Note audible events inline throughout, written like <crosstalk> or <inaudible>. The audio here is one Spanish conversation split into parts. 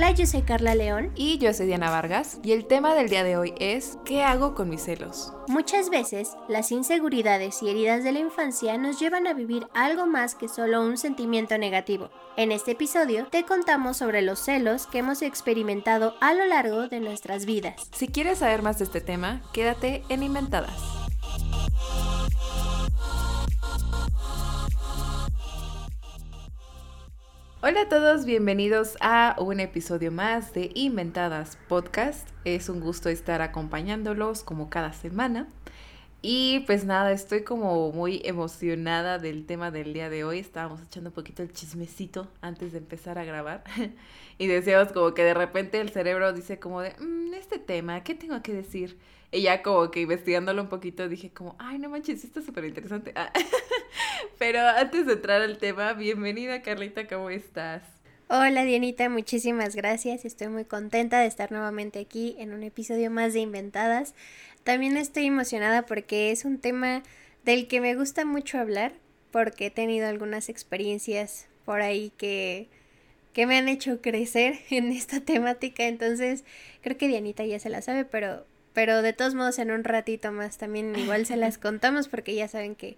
Hola, yo soy Carla León. Y yo soy Diana Vargas. Y el tema del día de hoy es ¿qué hago con mis celos? Muchas veces, las inseguridades y heridas de la infancia nos llevan a vivir algo más que solo un sentimiento negativo. En este episodio te contamos sobre los celos que hemos experimentado a lo largo de nuestras vidas. Si quieres saber más de este tema, quédate en Inventadas. Hola a todos, bienvenidos a un episodio más de Inventadas Podcast. Es un gusto estar acompañándolos como cada semana. Y pues nada, estoy como muy emocionada del tema del día de hoy. Estábamos echando un poquito el chismecito antes de empezar a grabar. <laughs> y decíamos como que de repente el cerebro dice como de, mm, este tema, ¿qué tengo que decir? Y ya como que investigándolo un poquito dije como, ay, no manches, esto es súper interesante. Ah, <laughs> pero antes de entrar al tema, bienvenida Carlita, ¿cómo estás? Hola Dianita, muchísimas gracias. Estoy muy contenta de estar nuevamente aquí en un episodio más de Inventadas. También estoy emocionada porque es un tema del que me gusta mucho hablar porque he tenido algunas experiencias por ahí que, que me han hecho crecer <laughs> en esta temática. Entonces creo que Dianita ya se la sabe, pero pero de todos modos en un ratito más también igual se las <laughs> contamos porque ya saben que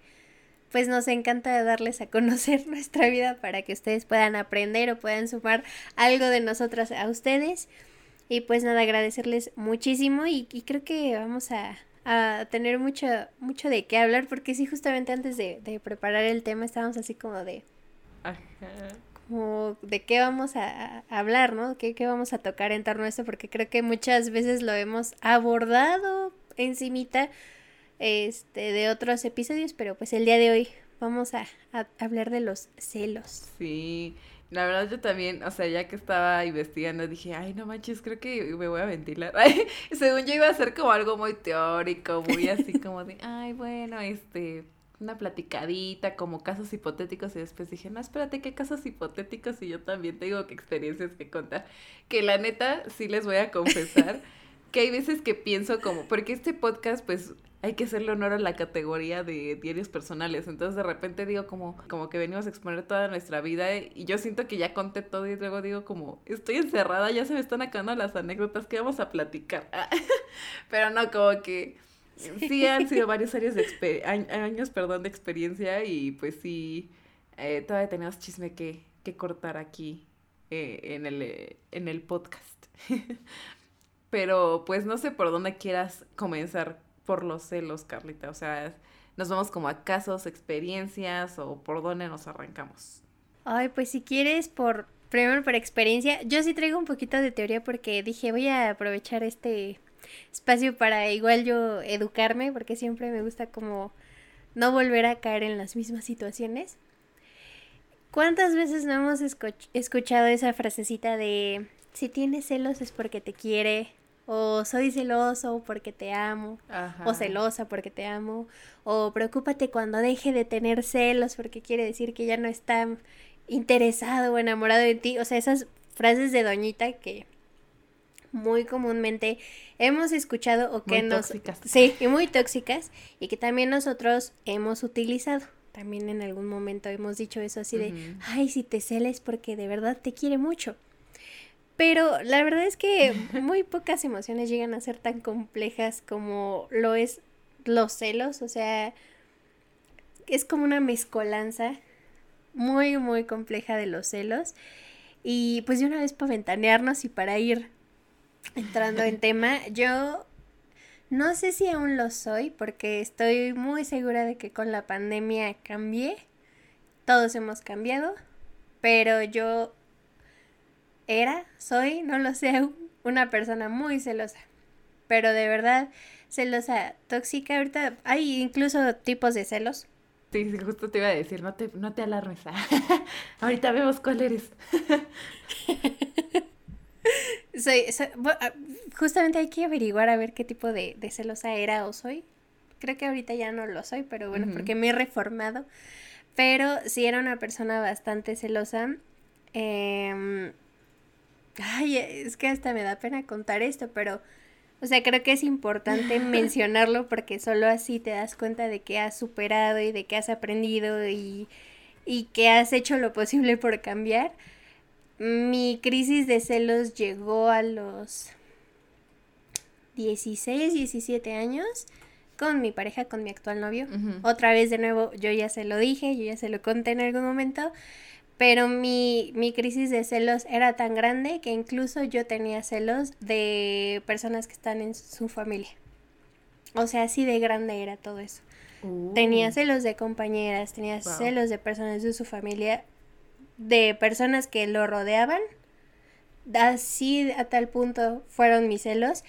pues nos encanta darles a conocer <laughs> nuestra vida para que ustedes puedan aprender o puedan sumar algo de nosotras a ustedes. Y pues nada, agradecerles muchísimo y, creo que vamos a, a, tener mucho, mucho de qué hablar porque sí, justamente antes de, de preparar el tema estábamos así como de... Ajá de qué vamos a, hablar, ¿no? ¿Qué, ¿Qué, vamos a tocar en torno a esto? Porque creo que muchas veces lo hemos abordado encimita este, de otros episodios, pero pues el día de hoy vamos a, hablar de los celos. Sí, la verdad yo también, o sea, ya que estaba investigando, dije, ay, no manches, creo que me voy a ventilar. <laughs> según yo iba a ser como algo muy teórico, muy así como de, ay, bueno, este, una platicadita, como casos hipotéticos, y después dije, no, espérate, ¿qué casos hipotéticos? Y yo también tengo que experiencias que contar. Que la neta, sí les voy a confesar <laughs> que hay veces que pienso como, porque este podcast, pues, hay que hacerle honor a la categoría de diarios personales. Entonces de repente digo como, como que venimos a exponer toda nuestra vida y yo siento que ya conté todo y luego digo como, estoy encerrada, ya se me están acabando las anécdotas que vamos a platicar. <laughs> Pero no, como que <laughs> Sí, han sido varios años de, años, de experiencia y pues sí, eh, todavía tenemos chisme que, que cortar aquí eh, en, el, eh, en el podcast. <laughs> Pero pues no sé por dónde quieras comenzar por los celos, Carlita. O sea, nos vamos como a casos, experiencias o por dónde nos arrancamos. Ay, pues si quieres por primero por experiencia, yo sí traigo un poquito de teoría porque dije voy a aprovechar este espacio para igual yo educarme, porque siempre me gusta como no volver a caer en las mismas situaciones. ¿Cuántas veces no hemos escuchado esa frasecita de si tienes celos es porque te quiere? O soy celoso porque te amo. O celosa porque te amo. O preocúpate cuando deje de tener celos porque quiere decir que ya no está interesado o enamorado de ti. O sea, esas frases de doñita que muy comúnmente hemos escuchado o que nos... Tóxicas. Sí, y muy tóxicas y que también nosotros hemos utilizado. También en algún momento hemos dicho eso así de, ay, si te celes porque de verdad te quiere mucho. Pero la verdad es que <laughs> muy pocas emociones llegan a ser tan complejas como lo es los celos, o sea, es como una mezcolanza muy, muy compleja de los celos. Y pues de una vez para ventanearnos y para ir entrando en <laughs> tema, yo no sé si aún lo soy porque estoy muy segura de que con la pandemia cambié. Todos hemos cambiado, pero yo era, soy, no lo sé una persona muy celosa. Pero de verdad, celosa, tóxica. Ahorita hay incluso tipos de celos. Sí, justo te iba a decir, no te, no te alarmes. <laughs> Ahorita vemos cuál eres. <laughs> Soy, ah, justamente hay que averiguar a ver qué tipo de, celosa era o soy. Creo que ahorita ya no lo soy, pero bueno, porque me he reformado. Pero sí era una persona bastante celosa. Em, ay, es que hasta me da pena contar esto, pero, o sea, creo que es importante <laughs> mencionarlo porque solo así te das cuenta de que has superado y de que has aprendido y, y que has hecho lo posible por cambiar. Mi crisis de celos llegó a los 16, 17 años con mi pareja, con mi actual novio. Otra vez de nuevo, yo ya se lo dije, yo ya se lo conté en algún momento, pero mi, mi crisis de celos era tan grande que incluso yo tenía celos de personas que están en su familia. O sea, así de grande era todo eso. Tenía uh. celos de compañeras, tenía celos de personas de su familia, de personas que lo rodeaban. Así a tal punto fueron mis celos.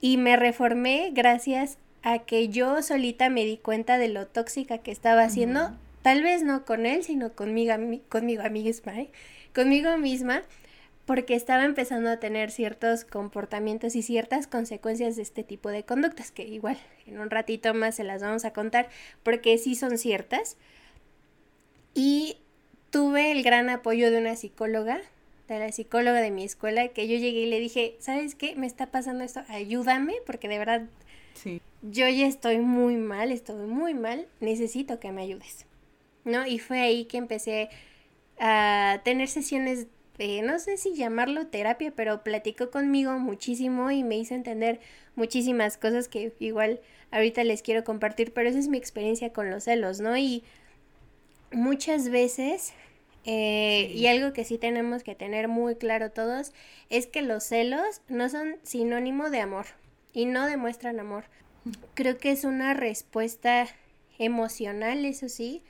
Y me reformé gracias a que yo solita me di cuenta de lo tóxica que estaba haciendo. Tal vez no con él, sino conmigo, conmigo misma, ¿eh? Conmigo misma porque estaba empezando a tener ciertos comportamientos y ciertas consecuencias de este tipo de conductas, que igual en un ratito más se las vamos a contar, porque sí son ciertas. Y tuve el gran apoyo de una psicóloga, de la psicóloga de mi escuela, que yo llegué y le dije, ¿sabes qué? Me está pasando esto, ayúdame, porque de verdad sí. yo ya estoy muy mal, estoy muy mal, necesito que me ayudes. ¿No? Y fue ahí que empecé a tener sesiones no sé si llamarlo terapia, pero platicó conmigo muchísimo y me hizo entender muchísimas cosas que igual ahorita les quiero compartir, pero esa es mi experiencia con los celos, ¿no? Y muchas veces, eh, y algo que sí tenemos que tener muy claro todos, es que los celos no son sinónimo de amor y no demuestran amor. Creo que es una respuesta emocional, eso sí.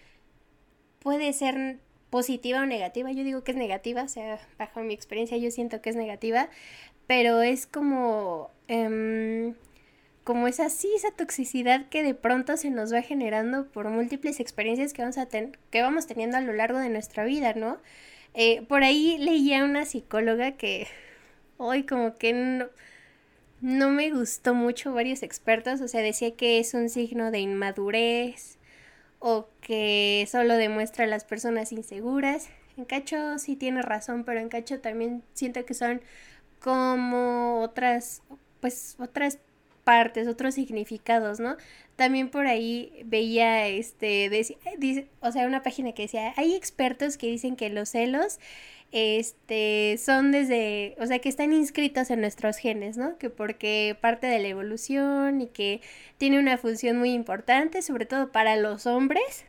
Puede ser positiva o negativa. Yo digo que es negativa, o sea, bajo mi experiencia yo siento que es negativa, pero es como, em, como esa sí, esa toxicidad que de pronto se nos va generando por múltiples experiencias que vamos, a que vamos teniendo a lo largo de nuestra vida, ¿no? Eh, por ahí leía una psicóloga que hoy como que no, no me gustó mucho varios expertos, o sea, decía que es un signo de inmadurez, o que solo demuestra a las personas inseguras. En Cacho sí tiene razón, pero en Cacho también siento que son como otras, pues otras partes, otros significados, ¿no? También por ahí veía, este, dice, o sea, una página que decía, hay expertos que dicen que los celos este, son desde, o sea, que están inscritos en nuestros genes, ¿no? Que porque parte de la evolución y que tiene una función muy importante, sobre todo para los hombres,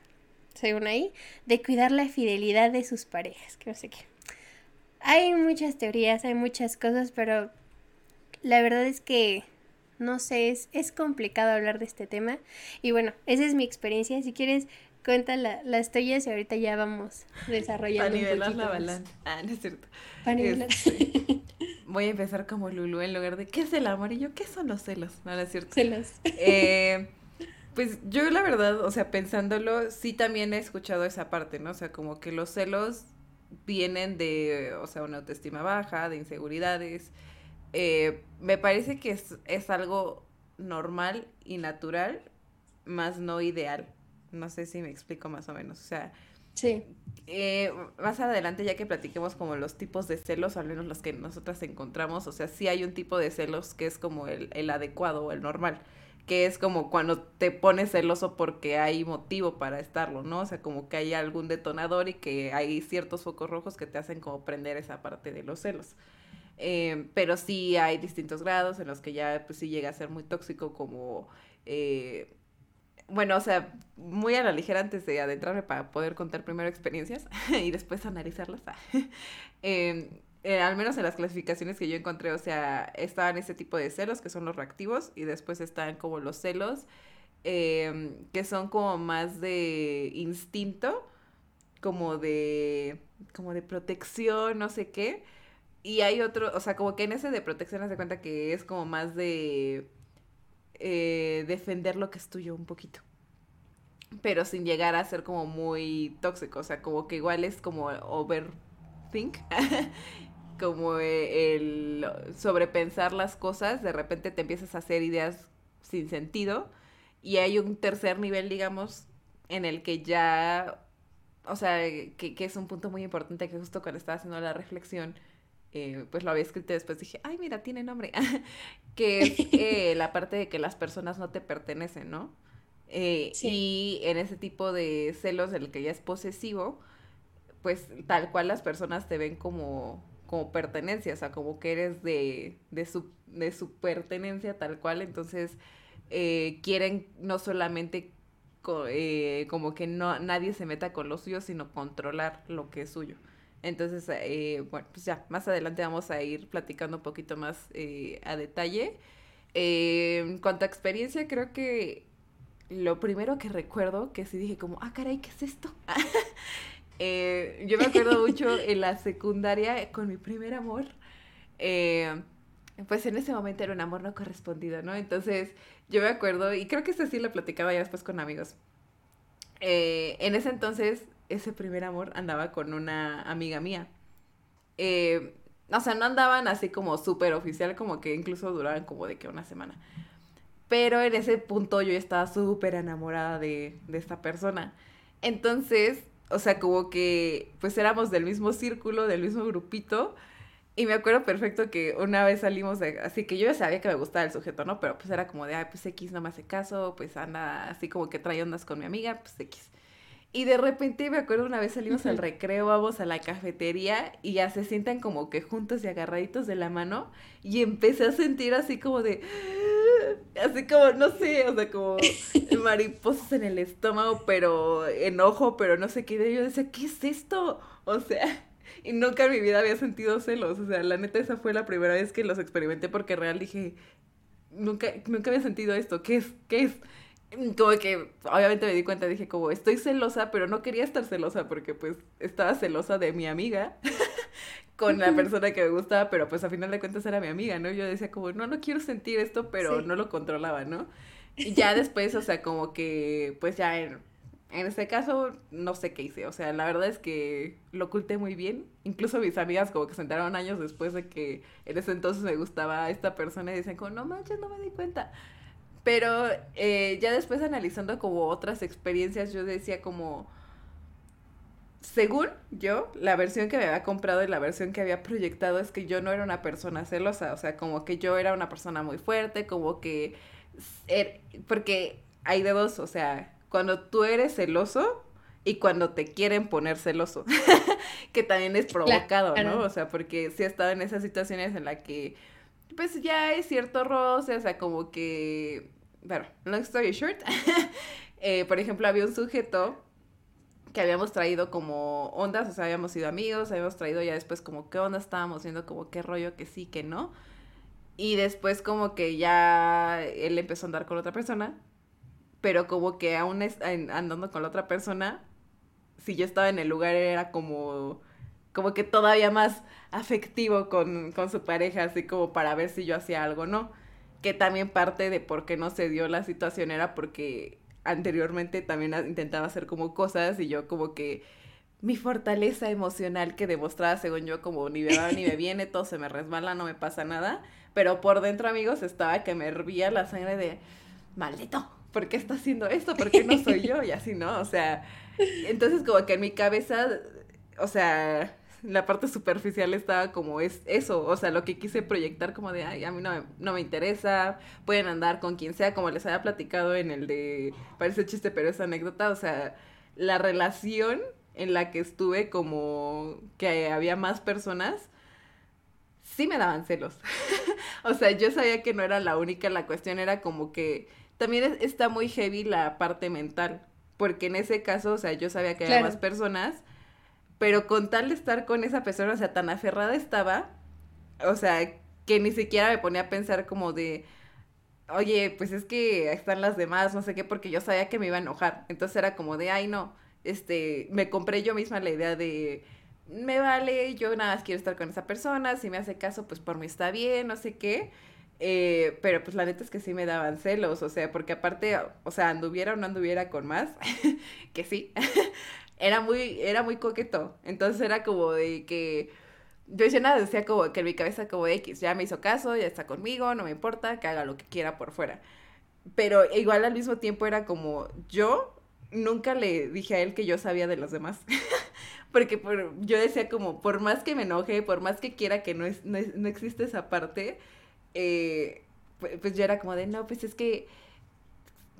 según ahí, de cuidar la fidelidad de sus parejas, que no sé qué. Hay muchas teorías, hay muchas cosas, pero la verdad es que no sé, es, es complicado hablar de este tema. Y bueno, esa es mi experiencia. Si quieres, cuenta las tuyas y ahorita ya vamos desarrollando. Para nivelar la balanza. Ah, no es cierto. Para este, <laughs> voy a empezar como Lulu en lugar de ¿qué es el amor? Y yo, ¿qué son los celos? No, no es cierto. Celos. Eh, <laughs> pues yo la verdad, o sea, pensándolo, sí también he escuchado esa parte, ¿no? O sea, como que los celos vienen de, o sea, una autoestima baja, de inseguridades. Eh, me parece que es, es algo normal y natural, más no ideal. No sé si me explico más o menos. O sea, sí. Eh, más adelante, ya que platiquemos como los tipos de celos, al menos los que nosotras encontramos, o sea, sí hay un tipo de celos que es como el, el adecuado o el normal, que es como cuando te pones celoso porque hay motivo para estarlo, ¿no? O sea, como que hay algún detonador y que hay ciertos focos rojos que te hacen como prender esa parte de los celos. Eh, pero sí hay distintos grados en los que ya pues sí llega a ser muy tóxico como eh, bueno, o sea, muy a la ligera antes de adentrarme para poder contar primero experiencias <laughs> y después analizarlas. <laughs> Eh, al menos en las clasificaciones que yo encontré, o sea, estaban ese tipo de celos que son los reactivos y después están como los celos que son como más de instinto, como de, como de protección, no sé qué. Y hay otro, o sea, como que en ese de protección hace cuenta que es como más de eh, defender lo que es tuyo un poquito. Pero sin llegar a ser como muy tóxico. O sea, como que igual es como overthink. <laughs> como el sobrepensar las cosas. De repente te empiezas a hacer ideas sin sentido. Y hay un tercer nivel, digamos, en el que ya. O sea, que, que es un punto muy importante que justo cuando estaba haciendo la reflexión eh, pues lo había escrito y después dije, ay, mira, tiene nombre, <laughs> que es eh, la parte de que las personas no te pertenecen, ¿no? Eh, y en ese tipo de celos, el que ya es posesivo, pues tal cual las personas te ven como, como pertenencia, o sea, como que eres de, de, su, de su pertenencia tal cual, entonces eh, quieren no solamente eh, como que no nadie se meta con lo suyo, sino controlar lo que es suyo. Entonces, eh, bueno, pues ya, más adelante vamos a ir platicando un poquito más a detalle. en cuanto a experiencia, creo que lo primero que recuerdo, que sí dije como, ah, caray, ¿qué es esto? <laughs> yo me acuerdo mucho en la secundaria con mi primer amor. pues en ese momento era un amor no correspondido, ¿no? Entonces, yo me acuerdo, y creo que este sí lo platicaba ya después con amigos. Eh, en ese entonces, ese primer amor andaba con una amiga mía. Eh, o sea, no andaban así como súper oficial, como que incluso duraban como de que una semana. Pero en ese punto yo estaba súper enamorada de, de esta persona. Entonces, o sea, como que pues éramos del mismo círculo, del mismo grupito. Y me acuerdo perfecto que una vez salimos de, así que yo ya sabía que me gustaba el sujeto, ¿no? Pero pues era como de, ay, pues X no me hace caso, pues anda así como que trae ondas con mi amiga, pues X. Y de repente me acuerdo una vez salimos al recreo, vamos a la cafetería y ya se sientan como que juntos y agarraditos de la mano y empecé a sentir así como de, así como, no sé, o sea, como <laughs> mariposas en el estómago, pero enojo, pero no sé qué. Y yo decía, ¿qué es esto? O sea, y nunca en mi vida había sentido celos. O sea, la neta, esa fue la primera vez que los experimenté porque real dije, nunca, nunca había sentido esto. ¿Qué es? ¿Qué es? Como que obviamente me di cuenta, dije como estoy celosa, pero no quería estar celosa porque pues estaba celosa de mi amiga <laughs> con la persona que me gustaba, pero pues a final de cuentas era mi amiga, ¿no? Yo decía como, no, no quiero sentir esto, pero no lo controlaba, ¿no? Y ya después, o sea, como que pues ya en en este caso, no sé qué hice. O sea, la verdad es que lo oculté muy bien. Incluso mis amigas como que se enteraron años después de que en ese entonces me gustaba esta persona y decían como, no manches, no me di cuenta. Pero eh, ya después analizando como otras experiencias, yo decía como, según yo, la versión que me había comprado y la versión que había proyectado es que yo no era una persona celosa. O sea, como que yo era una persona muy fuerte, como que... Er, porque hay de dos, o sea, cuando tú eres celoso y cuando te quieren poner celoso, <laughs> que también es provocado, ¿no? O sea, porque sí he estado en esas situaciones en las que, pues ya hay cierto roce, o sea, como que, bueno, long story short, <laughs> eh, por ejemplo, había un sujeto que habíamos traído como ondas, o sea, habíamos sido amigos, habíamos traído ya después como qué onda estábamos viendo, como qué rollo que sí, que no. Y después como que ya él empezó a andar con otra persona pero como que aún andando con la otra persona, si yo estaba en el lugar era como, como que todavía más afectivo con, con su pareja, así como para ver si yo hacía algo, ¿no? Que también parte de por qué no se dio la situación era porque anteriormente también intentaba hacer como cosas y yo como que mi fortaleza emocional que demostraba según yo como ni me va ni me <laughs> viene, todo se me resbala, no me pasa nada, pero por dentro amigos estaba que me hervía la sangre de maldito, ¿por qué está haciendo esto? ¿Por qué no soy <laughs> yo? Y así, ¿no? O sea, entonces como que en mi cabeza, o sea, la parte superficial estaba como es eso, o sea, lo que quise proyectar como de, ay, a mí no me, no me interesa, pueden andar con quien sea, como les había platicado en el de, parece chiste, pero es anécdota, o sea, la relación en la que estuve como que había más personas, sí me daban celos. <laughs> o sea, yo sabía que no era la única, la cuestión era como que también está muy heavy la parte mental, porque en ese caso, o sea, yo sabía que había más personas, pero con tal de estar con esa persona, o sea, tan aferrada estaba, o sea, que ni siquiera me ponía a pensar como de, oye, pues es que están las demás, no sé qué, porque yo sabía que me iba a enojar. Entonces era como de, ay, no, este, me compré yo misma la idea de, me vale, yo nada más quiero estar con esa persona, si me hace caso, pues por mí está bien, no sé qué. Eh, pero pues la neta es que sí me daban celos, o sea, porque aparte, o sea, anduviera o no anduviera con más, <laughs> que sí, <laughs> era muy, era muy coqueto. Entonces era como de que yo decía nada, decía como que en mi cabeza como X, ya me hizo caso, ya está conmigo, no me importa, que haga lo que quiera por fuera. Pero igual al mismo tiempo era como yo nunca le dije a él que yo sabía de los demás. <laughs> Porque yo decía como, por más que me enoje, por más que quiera que no, es, no, no existe esa parte, eh, pues yo era como de, no, pues es que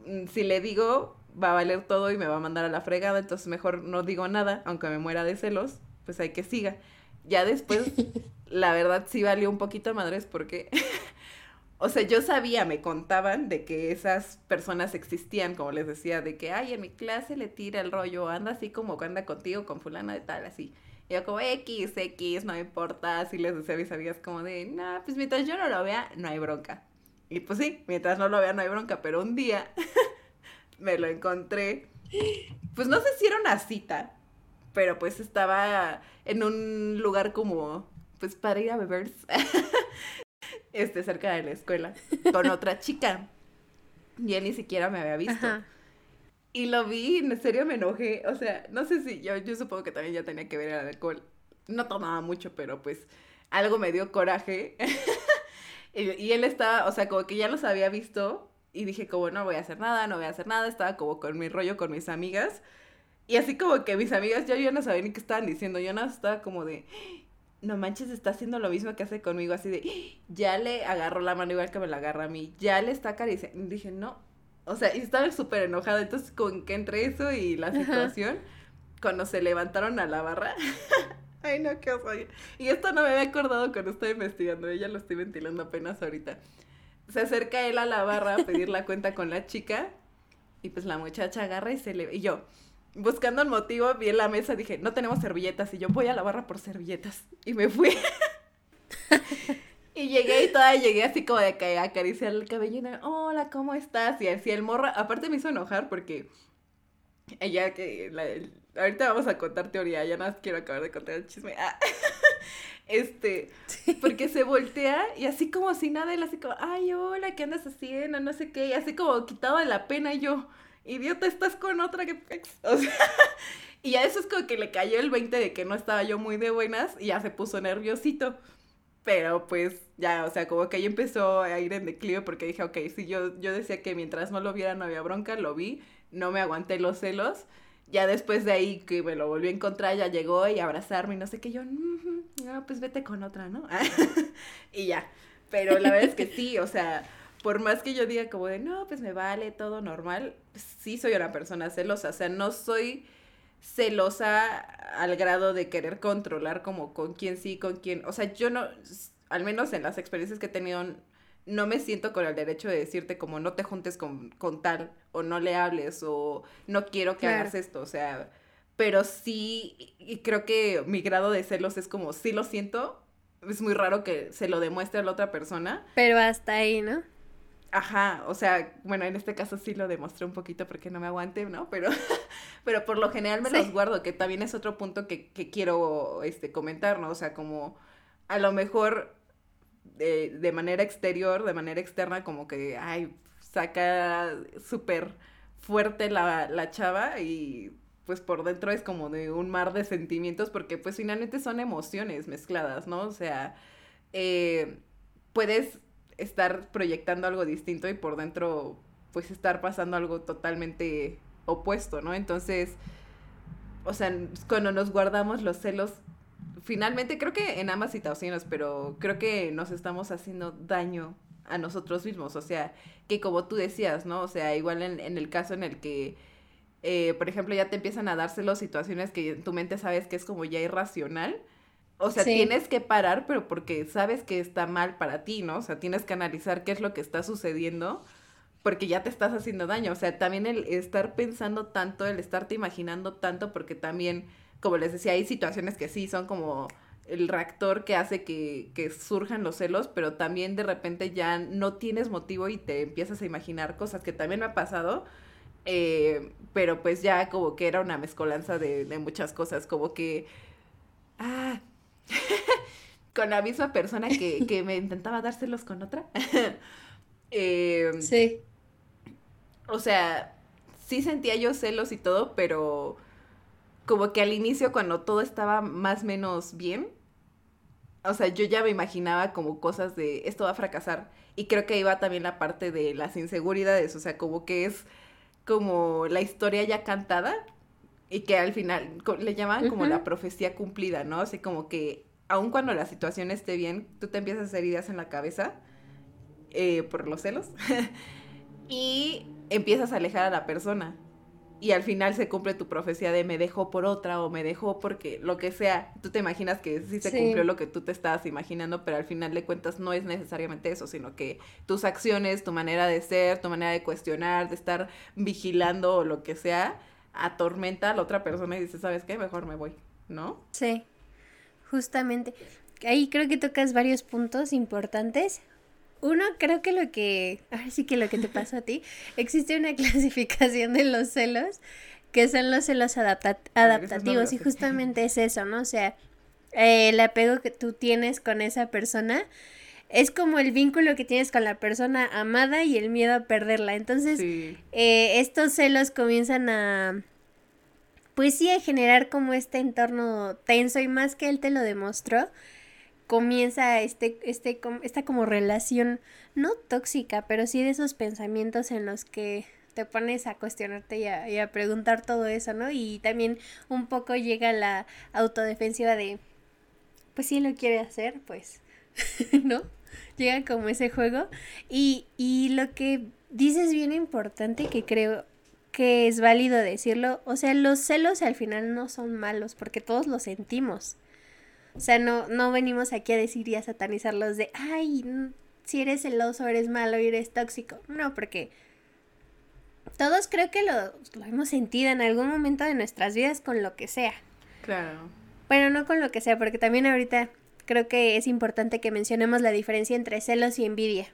mm, si le digo, va a valer todo y me va a mandar a la fregada, entonces mejor no digo nada, aunque me muera de celos, pues hay que siga. Ya después, <laughs> la verdad sí valió un poquito madres porque, <laughs> o sea, yo sabía, me contaban de que esas personas existían, como les decía, de que, ay, en mi clase le tira el rollo, anda así como anda contigo, con fulana de tal, así. Y yo como, X, X, no me importa, así les decía a mis amigas como de, nah, pues mientras yo no lo vea, no hay bronca. Y pues sí, mientras no lo vea, no hay bronca, pero un día <laughs> me lo encontré, pues no sé si era una cita, pero pues estaba en un lugar como, pues para ir a beber, <laughs> este, cerca de la escuela, con otra chica. Y él ni siquiera me había visto. Y lo vi, en serio me enojé. O sea, no sé si yo, yo supongo que también ya tenía que ver el alcohol. No tomaba mucho, pero pues algo me dio coraje. <laughs> y, y, él estaba, o sea, como que ya los había visto. Y dije, como no voy a hacer nada, no voy a hacer nada. Estaba como con mi rollo con mis amigas. Y así como que mis amigas ya, yo no sabía ni qué estaban diciendo. Yo no estaba como de, no manches, está haciendo lo mismo que hace conmigo. Así de, ya le agarró la mano igual que me la agarra a mí. Ya le está acariciando. Dije, no. O sea, y estaba súper enojada. Entonces, con que entre eso y la situación, cuando se levantaron a la barra. <laughs> Ay, no, qué oso. Y esto no me había acordado cuando estaba investigando. Ella lo estoy ventilando apenas ahorita. Se acerca él a la barra a pedir la cuenta con la chica. Y pues la muchacha agarra y se le... Y yo, buscando el motivo, vi en la mesa, dije, no tenemos servilletas. Y yo voy a la barra por servilletas. Y me fui. <laughs> y llegué y toda llegué así como de que acariciar el cabello. Y, Hola, ¿cómo estás? Y así el morro, aparte me hizo enojar porque ella que, ahorita vamos a contar teoría, ya nada más quiero acabar de contar el chisme. Ah. <laughs> Este, porque se voltea y así como si nada, él así como, ay, hola, ¿qué andas haciendo? No sé qué, y así como quitado de la pena y yo, idiota, estás con otra que... O sea, y ya eso es como que le cayó el 20 de que no estaba yo muy de buenas y ya se puso nerviosito. Pero pues ya, o sea, como que ahí empezó a ir en declive porque dije, ok, si yo, yo decía que mientras no lo viera no había bronca, lo vi, no me aguanté los celos. Ya después de ahí que me lo volví a encontrar, ya llegó y abrazarme y no sé qué, yo, no, pues vete con otra, ¿no? <laughs> y ya. Pero la verdad es que sí, o sea, por más que yo diga como de, no, pues me vale, todo normal, sí soy una persona celosa, o sea, no soy celosa al grado de querer controlar como con quién sí, con quién, o sea, yo no, al menos en las experiencias que he tenido, no me siento con el derecho de decirte como no te juntes con, con tal, o no le hables, o no quiero que hagas esto, o sea, pero sí, y creo que mi grado de celos es como, sí lo siento, es muy raro que se lo demuestre a la otra persona. Pero hasta ahí, ¿no? Ajá, o sea, bueno, en este caso sí lo demostré un poquito porque no me aguante, ¿no? Pero, <laughs> pero por lo general me los guardo, que también es otro punto que, que, quiero este, comentar, ¿no? O sea, como a lo mejor de, de manera exterior, de manera externa, como que, ay, saca súper fuerte la, la chava y pues por dentro es como de un mar de sentimientos porque pues finalmente son emociones mezcladas, ¿no? O sea, eh, puedes estar proyectando algo distinto y por dentro pues estar pasando algo totalmente opuesto, ¿no? Entonces, o sea, cuando nos guardamos los celos, finalmente creo que en ambas situaciones, pero creo que nos estamos haciendo daño a nosotros mismos, o sea, que como tú decías, ¿no? O sea, igual en, en el caso en el que, eh, por ejemplo, ya te empiezan a darse las situaciones que en tu mente sabes que es como ya irracional, o sea, tienes que parar, pero porque sabes que está mal para ti, ¿no? O sea, tienes que analizar qué es lo que está sucediendo porque ya te estás haciendo daño. O sea, también el estar pensando tanto, el estarte imaginando tanto, porque también, como les decía, hay situaciones que sí son como el reactor que hace que, que surjan los celos, pero también de repente ya no tienes motivo y te empiezas a imaginar cosas que también me ha pasado. Eh, pero pues ya como que era una mezcolanza de, de muchas cosas, como que, ah, <laughs> con la misma persona que, que me intentaba dárselos con otra. <laughs> Em, sí. O sea, sí sentía yo celos y todo, pero como que al inicio cuando todo estaba más o menos bien, o sea, yo ya me imaginaba como cosas de esto va a fracasar. Y creo que iba también la parte de las inseguridades, o sea, como que es como la historia ya cantada y que al final le llaman como la profecía cumplida, ¿no? Así como que aun cuando la situación esté bien, tú te empiezas a hacer ideas en la cabeza eh, por los celos <laughs> y empiezas a alejar a la persona. Y al final se cumple tu profecía de me dejó por otra o me dejó porque lo que sea, tú te imaginas que sí se cumplió lo que tú te estabas imaginando, pero al final de cuentas no es necesariamente eso, sino que tus acciones, tu manera de ser, tu manera de cuestionar, de estar vigilando o lo que sea, atormenta a la otra persona y dice, ¿sabes qué? Mejor me voy, ¿no? Sí, justamente. Ahí creo que tocas varios puntos importantes. Uno, creo que lo que, ahora sí que lo que te pasó a ti, existe una <laughs> clasificación de los celos que son los celos adaptativos y justamente es eso, ¿no? O sea, eh, el apego que tú tienes con esa persona es como el vínculo que tienes con la persona amada y el miedo a perderla. Entonces, eh, estos celos comienzan a, pues sí, a generar como este entorno tenso y más que él te lo demostró, comienza este, este, esta como relación, no tóxica, pero sí de esos pensamientos en los que te pones a cuestionarte y a, y a preguntar todo eso, ¿no? Y también un poco llega la autodefensiva de, pues si él lo quiere hacer, pues, <laughs> ¿no? Llega como ese juego. Y, y lo que dices bien importante que creo que es válido decirlo, o sea, los celos al final no son malos porque todos los sentimos. O sea, no, no venimos aquí a decir y a satanizarlos de, ay, si eres celoso, eres malo y eres tóxico. No, porque todos creo que lo, lo hemos sentido en algún momento de nuestras vidas con lo que sea. Claro. Bueno, no con lo que sea, porque también ahorita creo que es importante que mencionemos la diferencia entre celos y envidia,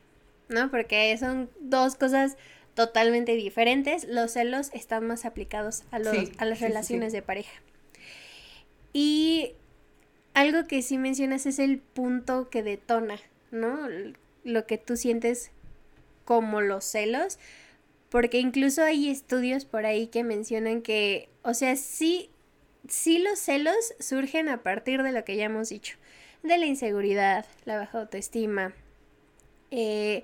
¿no? Porque son dos cosas totalmente diferentes. Los celos están más aplicados a, los, a las relaciones de pareja. Y algo que sí mencionas es el punto que detona, ¿no? Lo que tú sientes como los celos, porque incluso hay estudios por ahí que mencionan que, o sea, sí, sí los celos surgen a partir de lo que ya hemos dicho, de la inseguridad, la baja autoestima. Eh,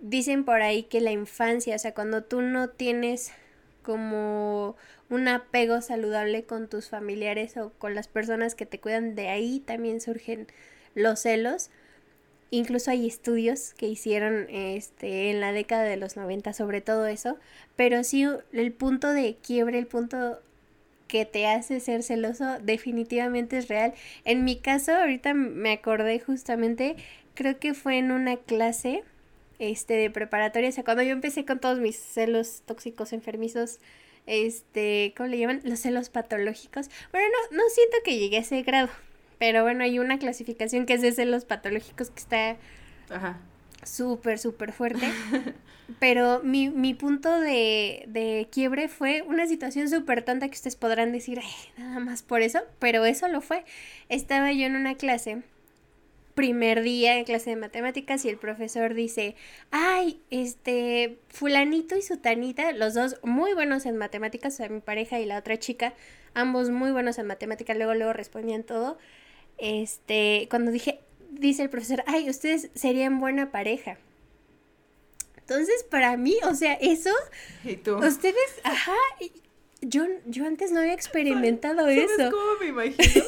dicen por ahí que la infancia, o sea, cuando tú no tienes como un apego saludable con tus familiares o con las personas que te cuidan, de ahí también surgen los celos. Incluso hay estudios que hicieron este, en la década de los 90 sobre todo eso, pero sí el punto de quiebre, el punto que te hace ser celoso definitivamente es real. En mi caso, ahorita me acordé justamente, creo que fue en una clase este de preparatoria, o sea, cuando yo empecé con todos mis celos tóxicos enfermizos este, ¿cómo le llaman? Los celos patológicos. Bueno, no, no siento que llegue a ese grado, pero bueno, hay una clasificación que es de celos patológicos que está súper, súper fuerte. <laughs> pero mi, mi punto de, de quiebre fue una situación súper tonta que ustedes podrán decir, nada más por eso, pero eso lo fue. Estaba yo en una clase primer día en clase de matemáticas y el profesor dice, ay, este, fulanito y sutanita, los dos muy buenos en matemáticas, o sea, mi pareja y la otra chica, ambos muy buenos en matemáticas, luego, luego respondían todo. Este, cuando dije, dice el profesor, ay, ustedes serían buena pareja. Entonces, para mí, o sea, eso, ¿Y tú? ustedes, ajá, yo, yo antes no había experimentado eso. ¿Sabes cómo me imagino?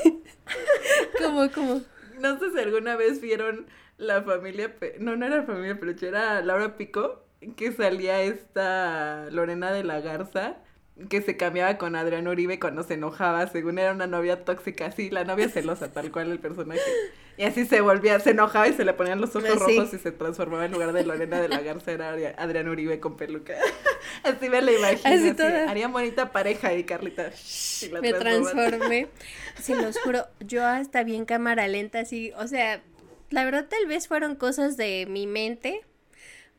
<laughs> como, como no sé si alguna vez vieron la familia, no, no era la familia Peluche, era Laura Pico, que salía esta Lorena de la Garza, que se cambiaba con Adrián Uribe cuando se enojaba, según era una novia tóxica, así, la novia celosa, tal cual el personaje. Y así se volvía, se enojaba y se le ponían los ojos rojos y se transformaba en lugar de Lorena de la Garza, era Adrián Uribe con peluca. <laughs> así me la imagino. Así, Harían bonita pareja y Carlita. me transformé. <laughs> Se los juro, yo hasta bien cámara lenta, así, o sea, la verdad tal vez fueron cosas de mi mente,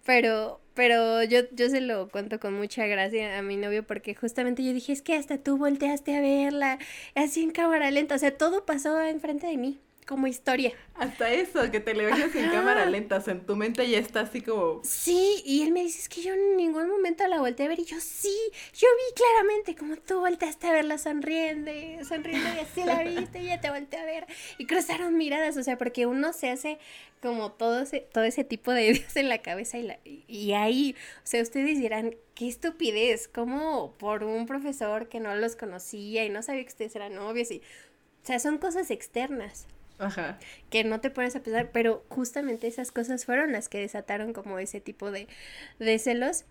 pero pero yo, yo se lo cuento con mucha gracia a mi novio porque justamente yo dije, es que hasta tú volteaste a verla, así en cámara lenta, o sea, todo pasó enfrente de mí como historia. Hasta eso, que te le veas en cámara lenta, o sea, en tu mente ya está así como... Sí, y él me dice, es que yo en ningún momento la volteé a ver, y yo, sí, yo vi claramente como tú volteaste a verla sonriendo, sonriendo, y así la viste, y ya te volteé a ver, y cruzaron miradas, o sea, porque uno se hace como todo ese, todo ese tipo de ideas en la cabeza, y, la, y ahí, o sea, ustedes dirán, qué estupidez, como por un profesor que no los conocía y no sabía que ustedes eran novios, y... O sea, son cosas externas. Ajá. Que no te pones a pensar, pero justamente esas cosas fueron las que desataron como ese tipo de, de celos.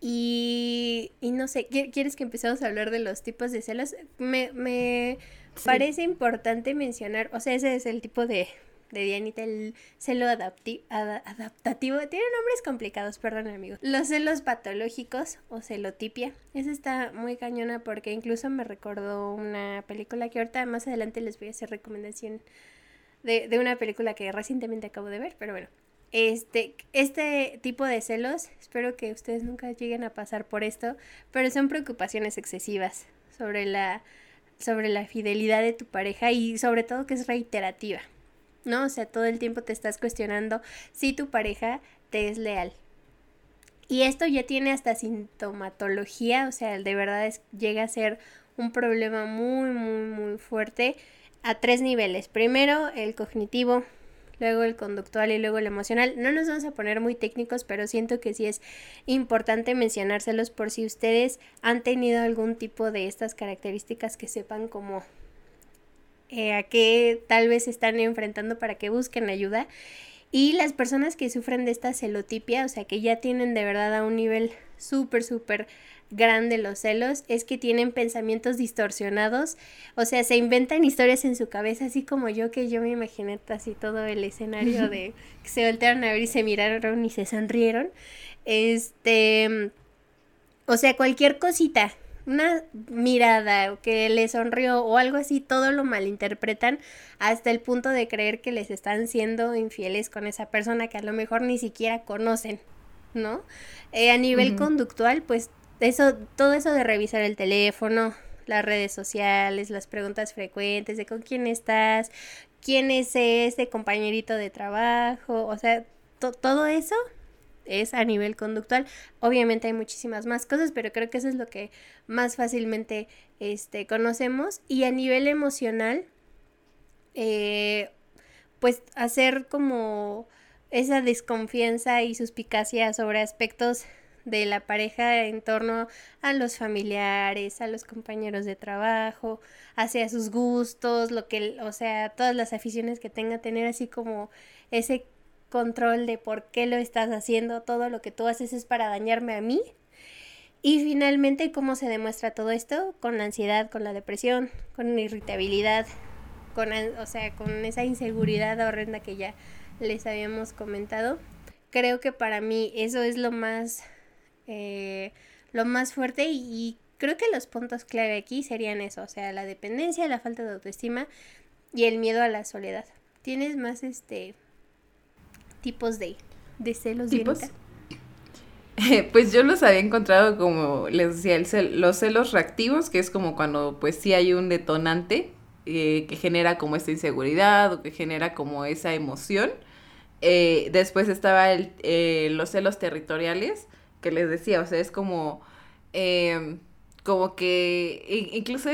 Y, y no sé, ¿quieres que empecemos a hablar de los tipos de celos? Me, me parece importante mencionar, o sea, ese es el tipo de, de Dianita, el celo adaptativo. Tiene nombres complicados, perdón, amigos. Los celos patológicos o celotipia. Esa está muy cañona porque incluso me recordó una película que ahorita más adelante les voy a hacer recomendación de, de una película que recientemente acabo de ver, pero bueno. Este, este tipo de celos, espero que ustedes nunca lleguen a pasar por esto, pero son preocupaciones excesivas sobre la, sobre la fidelidad de tu pareja y sobre todo que es reiterativa. ¿No? O sea, todo el tiempo te estás cuestionando si tu pareja te es leal. Y esto ya tiene hasta sintomatología, o sea, de verdad llega a ser un problema muy, muy, muy fuerte a tres niveles. Primero, el cognitivo, luego el conductual y luego el emocional. No nos vamos a poner muy técnicos, pero siento que sí es importante mencionárselos por si ustedes han tenido algún tipo de estas características que sepan cómo eh, a qué tal vez están enfrentando para que busquen ayuda. Y las personas que sufren de esta celotipia, o sea, que ya tienen de verdad a un nivel súper, súper grande los celos, es que tienen pensamientos distorsionados, o sea, se inventan historias en su cabeza, así como yo, que yo me imaginé así todo el escenario de que se voltearon a ver y se miraron y se sonrieron. Este, o sea, cualquier cosita una mirada que le sonrió o algo así, todo lo malinterpretan hasta el punto de creer que les están siendo infieles con esa persona que a lo mejor ni siquiera conocen, ¿no? Eh, a nivel conductual, pues eso, todo eso de revisar el teléfono, las redes sociales, las preguntas frecuentes de con quién estás, quién es ese compañerito de trabajo, o sea, todo eso es a nivel conductual. Obviamente hay muchísimas más cosas, pero creo que eso es lo que más fácilmente este, conocemos. Y a nivel emocional, eh, pues hacer como esa desconfianza y suspicacia sobre aspectos de la pareja en torno a los familiares, a los compañeros de trabajo, hacia sus gustos, lo que, o sea, todas las aficiones que tenga, tener así como ese control de por qué lo estás haciendo, todo lo que tú haces es para dañarme a mí. Y finalmente, ¿cómo se demuestra todo esto? Con la ansiedad, con la depresión, con la irritabilidad, con, o sea, con esa inseguridad horrenda que ya les habíamos comentado. Creo que para mí eso es lo más, eh, lo más fuerte y, y creo que los puntos clave aquí serían eso, o sea, la dependencia, la falta de autoestima y el miedo a la soledad. ¿Tienes más este tipos de, de celos? ¿Tipos? <laughs> pues yo los había encontrado como, les decía, el los celos reactivos, que es como cuando pues sí hay un detonante eh, que genera como esta inseguridad o que genera como esa emoción. Eh, después estaba el, eh, los celos territoriales, que les decía, o sea, es como, em, como que incluso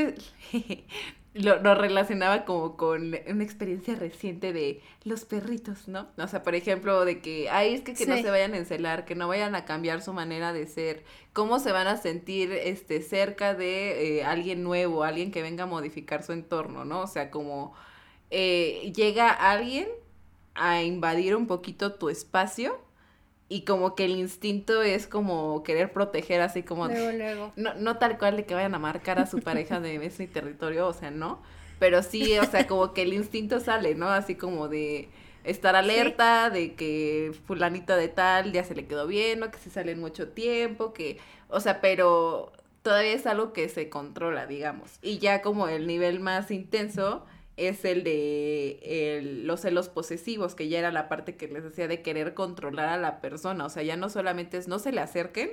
<laughs> lo, relacionaba como con una experiencia reciente de los perritos, ¿no? O sea, por ejemplo, de que, ay, es que, que no se vayan a encelar, que no vayan a cambiar su manera de ser, cómo se van a sentir este, cerca de eh, alguien nuevo, alguien que venga a modificar su entorno, ¿no? O sea, como eh, llega alguien a invadir un poquito tu espacio y como que el instinto es como querer proteger así como luego, No, no tal cual de que vayan a marcar a su pareja de <laughs> ese territorio, o sea, no, pero sí, o sea, como que el instinto sale, ¿no? Así como de estar alerta de que fulanita de tal ya se le quedó bien, o que se sale en mucho tiempo, que, o sea, pero todavía es algo que se controla, digamos. Y ya como el nivel más intenso es el de los celos posesivos, que ya era la parte que les decía de querer controlar a la persona. O sea, ya no solamente es no se le acerquen,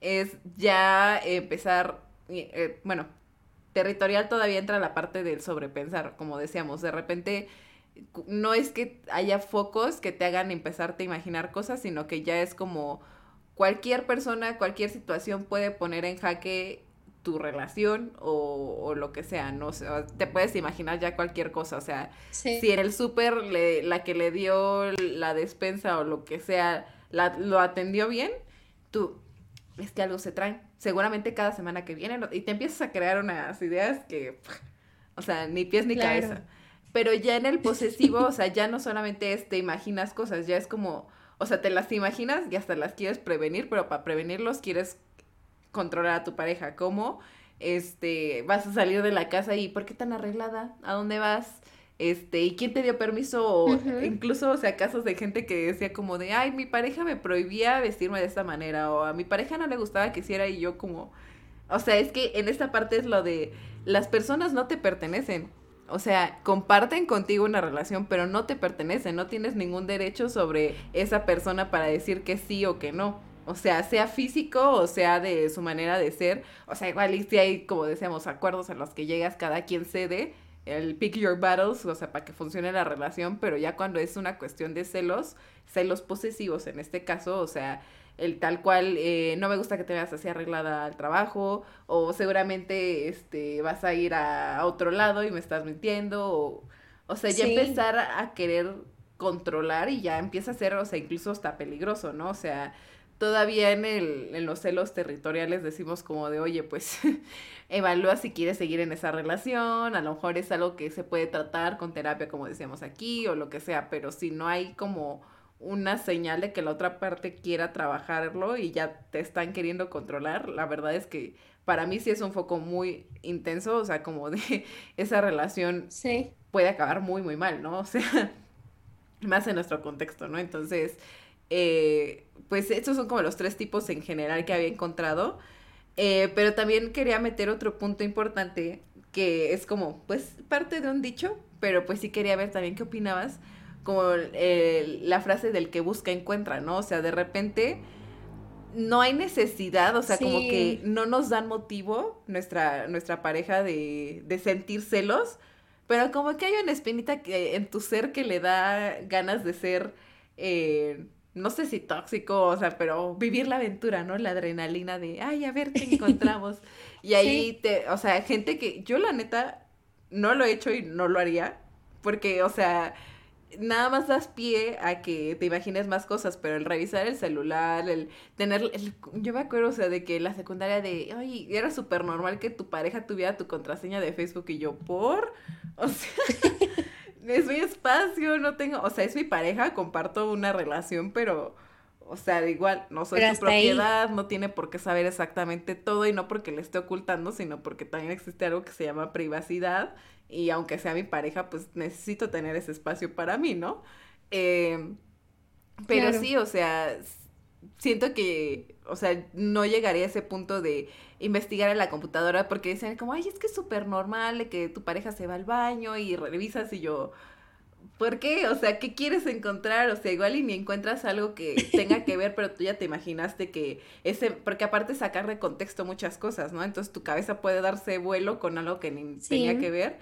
es ya empezar, eh, bueno, territorial todavía entra la parte del sobrepensar, como decíamos, de repente no es que haya focos que te hagan empezarte a imaginar cosas, sino que ya es como cualquier persona, cualquier situación puede poner en jaque tu relación o, lo que sea, ¿no? te puedes imaginar ya cualquier cosa, o sea, si en el súper la que le dio la despensa o lo que sea, la, lo atendió bien, tú, es que algo se trae, seguramente cada semana que viene, y te empiezas a crear unas ideas que, o sea, ni pies ni cabeza. Pero ya en el posesivo, o sea, ya no solamente es te imaginas cosas, ya es como, o sea, te las imaginas y hasta las quieres prevenir, pero para prevenirlos quieres controlar a tu pareja, ¿cómo? Este, vas a salir de la casa y ¿por qué tan arreglada? ¿A dónde vas? Este, ¿y quién te dio permiso? O incluso, o sea, casos de gente que decía como de, ay, mi pareja me prohibía vestirme de esta manera, o a mi pareja no le gustaba que hiciera, y yo como, o sea, es que en esta parte es lo de, las personas no te pertenecen. O sea, comparten contigo una relación, pero no te pertenecen, no tienes ningún derecho sobre esa persona para decir que sí o que no. O sea, sea físico o sea de su manera de ser. O sea, igual y si hay, como decíamos, acuerdos en los que llegas, cada quien cede, el pick your battles, o sea, para que funcione la relación, pero ya cuando es una cuestión de celos, celos posesivos en este caso, o sea, el tal cual, eh, no me gusta que te veas así arreglada al trabajo, o seguramente este, vas a ir a, otro lado y me estás mintiendo, o, o sea, ya empezar a querer controlar y ya empieza a ser, o sea, incluso hasta peligroso, ¿no? O sea, todavía en, el, en los celos territoriales decimos como de, oye, pues <laughs> evalúa si quieres seguir en esa relación, a lo mejor es algo que se puede tratar con terapia como decíamos aquí o lo que sea, pero si no hay como una señal de que la otra parte quiera trabajarlo y ya te están queriendo controlar, la verdad es que para mí sí es un foco muy intenso, o sea, como de <laughs> esa relación sí. puede acabar muy, muy mal, ¿no? <laughs> O sea, más en nuestro contexto, ¿no? Entonces, eh, pues estos son como los tres tipos en general que había encontrado. Eh, pero también quería meter otro punto importante que es como, pues, parte de un dicho, pero pues sí quería ver también qué opinabas, como la frase del que busca encuentra, ¿no? O sea, de repente no hay necesidad, o sea, como que no nos dan motivo nuestra, nuestra pareja de, de sentir celos, pero como que hay una espinita que, en tu ser que le da ganas de ser... Eh, no sé si tóxico, o sea, pero vivir la aventura, ¿no? La adrenalina de, ay, a ver qué encontramos. <laughs> Y ahí te, o sea, gente que yo la neta no lo he hecho y no lo haría, porque, o sea, nada más das pie a que te imagines más cosas, pero el revisar el celular, el tener, yo me acuerdo, o sea, de que la secundaria de, ay, era súper normal que tu pareja tuviera tu contraseña de Facebook y yo, ¿por? O sea <laughs> es mi espacio, no tengo, o sea, es mi pareja, comparto una relación, pero, o sea, igual, no soy su propiedad, no tiene por qué saber exactamente todo y no porque le esté ocultando, sino porque también existe algo que se llama privacidad y aunque sea mi pareja, pues necesito tener ese espacio para mí, ¿no? Eh, pero sí, o sea, siento que, o sea, no llegaría a ese punto de investigar en la computadora porque dicen como, ay, es que es súper normal que tu pareja se va al baño y revisas y yo, ¿por qué? O sea, ¿qué quieres encontrar? O sea, igual y ni encuentras algo que tenga que ver, pero tú ya te imaginaste que ese, porque aparte sacar de contexto muchas cosas, ¿no? Entonces tu cabeza puede darse vuelo con algo que ni tenía que ver.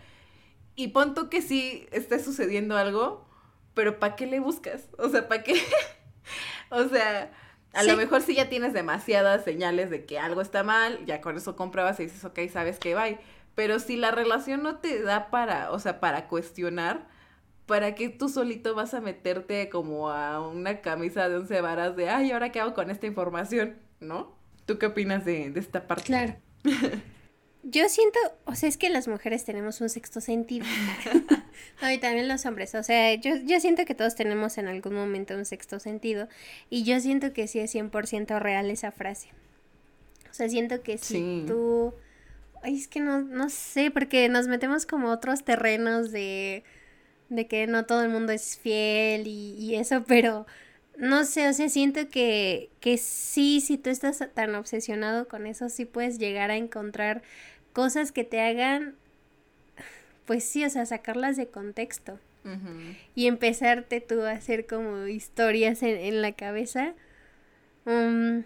Y pon que sí esté sucediendo algo, pero ¿para qué le buscas? O sea, ¿para qué? <laughs> o sea, a lo mejor si ya tienes demasiadas señales de que algo está mal, ya con eso compruebas y dices, ok, sabes que va. Pero si la relación no te da para, o sea, para cuestionar, ¿para qué tú solito vas a meterte como a una camisa de once varas de, ay, ¿ahora qué hago con esta información? ¿No? ¿Tú qué opinas de, de esta parte? Claro. <laughs> Yo siento, o sea, es que las mujeres tenemos un sexto sentido. <laughs> no, y también los hombres. O sea, yo, yo siento que todos tenemos en algún momento un sexto sentido. Y yo siento que sí es 100% real esa frase. O sea, siento que si tú... Ay, es que no, no sé, porque nos metemos como otros terrenos de, de que no todo el mundo es fiel y, y eso, pero no sé, o sea, siento que, que sí, si tú estás tan obsesionado con eso, sí puedes llegar a encontrar cosas que te hagan, pues sí, o sea, sacarlas de contexto. Y empezarte tú a hacer como historias en, la cabeza. Um,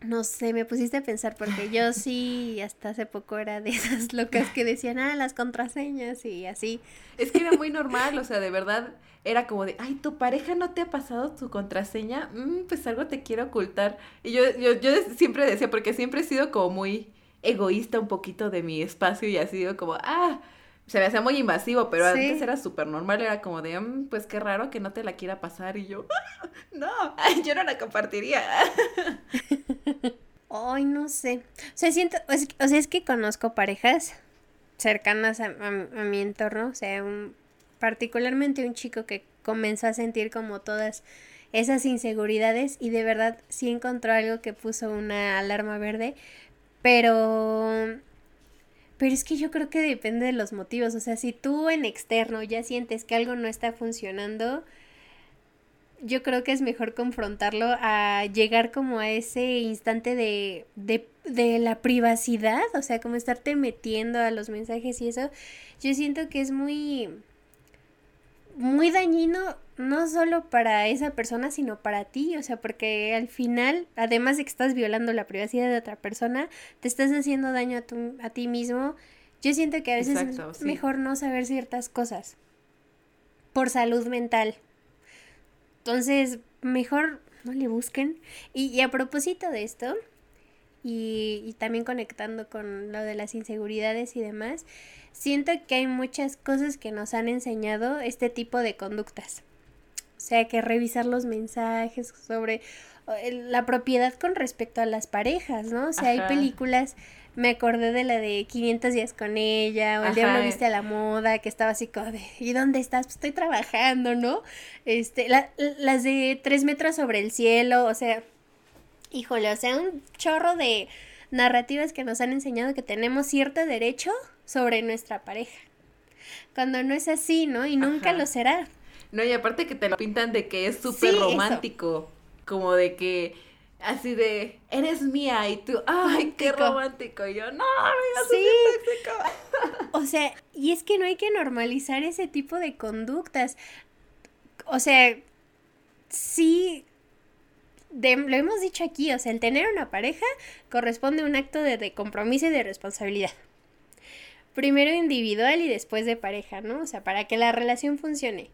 no sé, me pusiste a pensar porque yo <laughs> sí hasta hace poco era de esas locas que decían, ah, las contraseñas y así. Es que era muy normal, o sea, de verdad era como de, ay, tu pareja no te ha pasado tu contraseña, mm, pues algo te quiero ocultar. Y yo, yo, yo siempre decía, porque siempre he sido como muy egoísta un poquito de mi espacio y ha sido como, ah, se me hacía muy invasivo, pero antes era súper normal, era como de, mm, pues qué raro que no te la quiera pasar y yo, <laughs> no, <laughs> yo no la compartiría. <laughs> Ay, no sé. O sea, siento, o sea, es que conozco parejas cercanas a, mi entorno, o sea, un, particularmente un chico que comenzó a sentir como todas esas inseguridades y de verdad sí encontró algo que puso una alarma verde, Pero pero es que yo creo que depende de los motivos. O sea, si tú en externo ya sientes que algo no está funcionando, yo creo que es mejor confrontarlo a llegar como a ese instante de, de, de, la privacidad, o sea, como estarte metiendo a los mensajes y eso. Yo siento que es muy, muy dañino no solo para esa persona, sino para ti, o sea, porque al final, además de que estás violando la privacidad de otra persona, te estás haciendo daño a, tu, a ti mismo. Yo siento que a veces es mejor no saber ciertas cosas por salud mental. Entonces, mejor no le busquen. Y, y a propósito de esto, y, y también conectando con lo de las inseguridades y demás, siento que hay muchas cosas que nos han enseñado este tipo de conductas. O sea, que revisar los mensajes sobre la propiedad con respecto a las parejas, ¿no? O sea, hay películas, me acordé de la de 500 días con ella, o El diablo viste a la moda, que estaba así como de, ¿y dónde estás? Pues estoy trabajando, ¿no? Este, las de tres metros sobre el cielo, o sea, híjole, o sea, un chorro de narrativas que nos han enseñado que tenemos cierto derecho sobre nuestra pareja. Cuando no es así, ¿no? Y nunca lo será. No, y aparte que te lo pintan de que es súper romántico, como de que así de, eres mía y tú, ay, qué romántico. Y yo, no, mira, sí. <laughs> o sea, y es que no hay que normalizar ese tipo de conductas. O sea, sí, lo hemos dicho aquí, o sea, el tener una pareja corresponde a un acto de, de compromiso y de responsabilidad. Primero individual y después de pareja, ¿no? O sea, para que la relación funcione.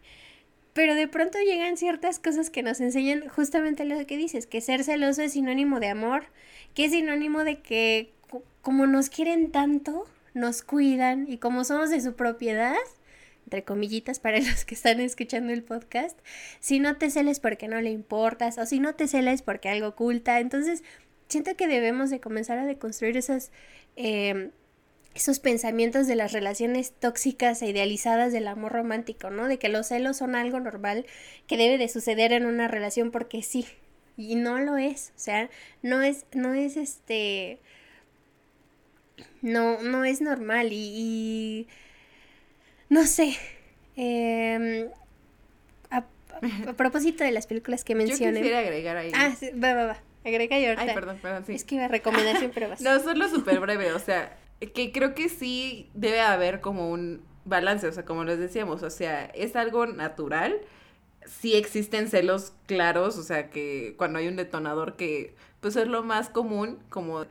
Pero de pronto llegan ciertas cosas que nos enseñan justamente lo que dices, que ser celoso es sinónimo de amor, que es sinónimo de que como nos quieren tanto, nos cuidan y como somos de su propiedad, entre comillitas para <laughs> los que están escuchando el podcast, si no te celes porque no le importas o si no te celes porque algo oculta, entonces siento que debemos de comenzar a deconstruir esas... Eh, esos pensamientos de las relaciones tóxicas e idealizadas del amor romántico, ¿no? De que los celos son algo normal que debe de suceder en una relación porque sí. Y no lo es. O sea, no es, no es este. No, no es normal. Y. no sé. Em, a, propósito de las películas que mencioné. Yo quisiera agregar ahí. Ah, sí, va, va, va. Agrega y ahorita. Ay, perdón, perdón, sí. Es que iba a recomendación, pero vas. <laughs> no, solo súper breve. O sea, que creo que sí debe haber como un balance, o sea, como les decíamos, o sea, es algo natural, sí existen celos claros, o sea, que cuando hay un detonador que pues es lo más común, como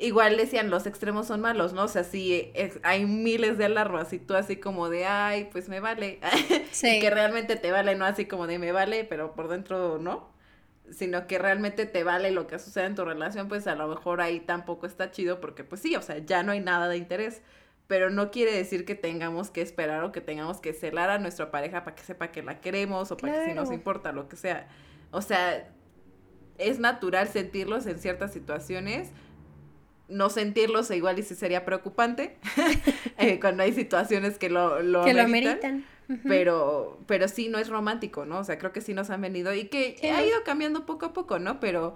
igual decían, los extremos son malos, ¿no? O sea, sí hay miles de alarmas y tú así como de, ay, pues me vale, <laughs> sí. y que realmente te vale, no así como de me vale, pero por dentro no sino que realmente te vale lo que sucede en tu relación, pues a lo mejor ahí tampoco está chido porque pues sí, o sea, ya no hay nada de interés, pero no quiere decir que tengamos que esperar o que tengamos que celar a nuestra pareja para que sepa que la queremos o para que si nos importa lo que sea. O sea, es natural sentirlos en ciertas situaciones, no sentirlos igual y si sería preocupante <laughs> eh, <laughs> cuando hay situaciones que lo, lo que ameritan pero, pero sí no es romántico, ¿no? O sea, creo que sí nos han venido y que ha ido cambiando poco a poco, ¿no? Pero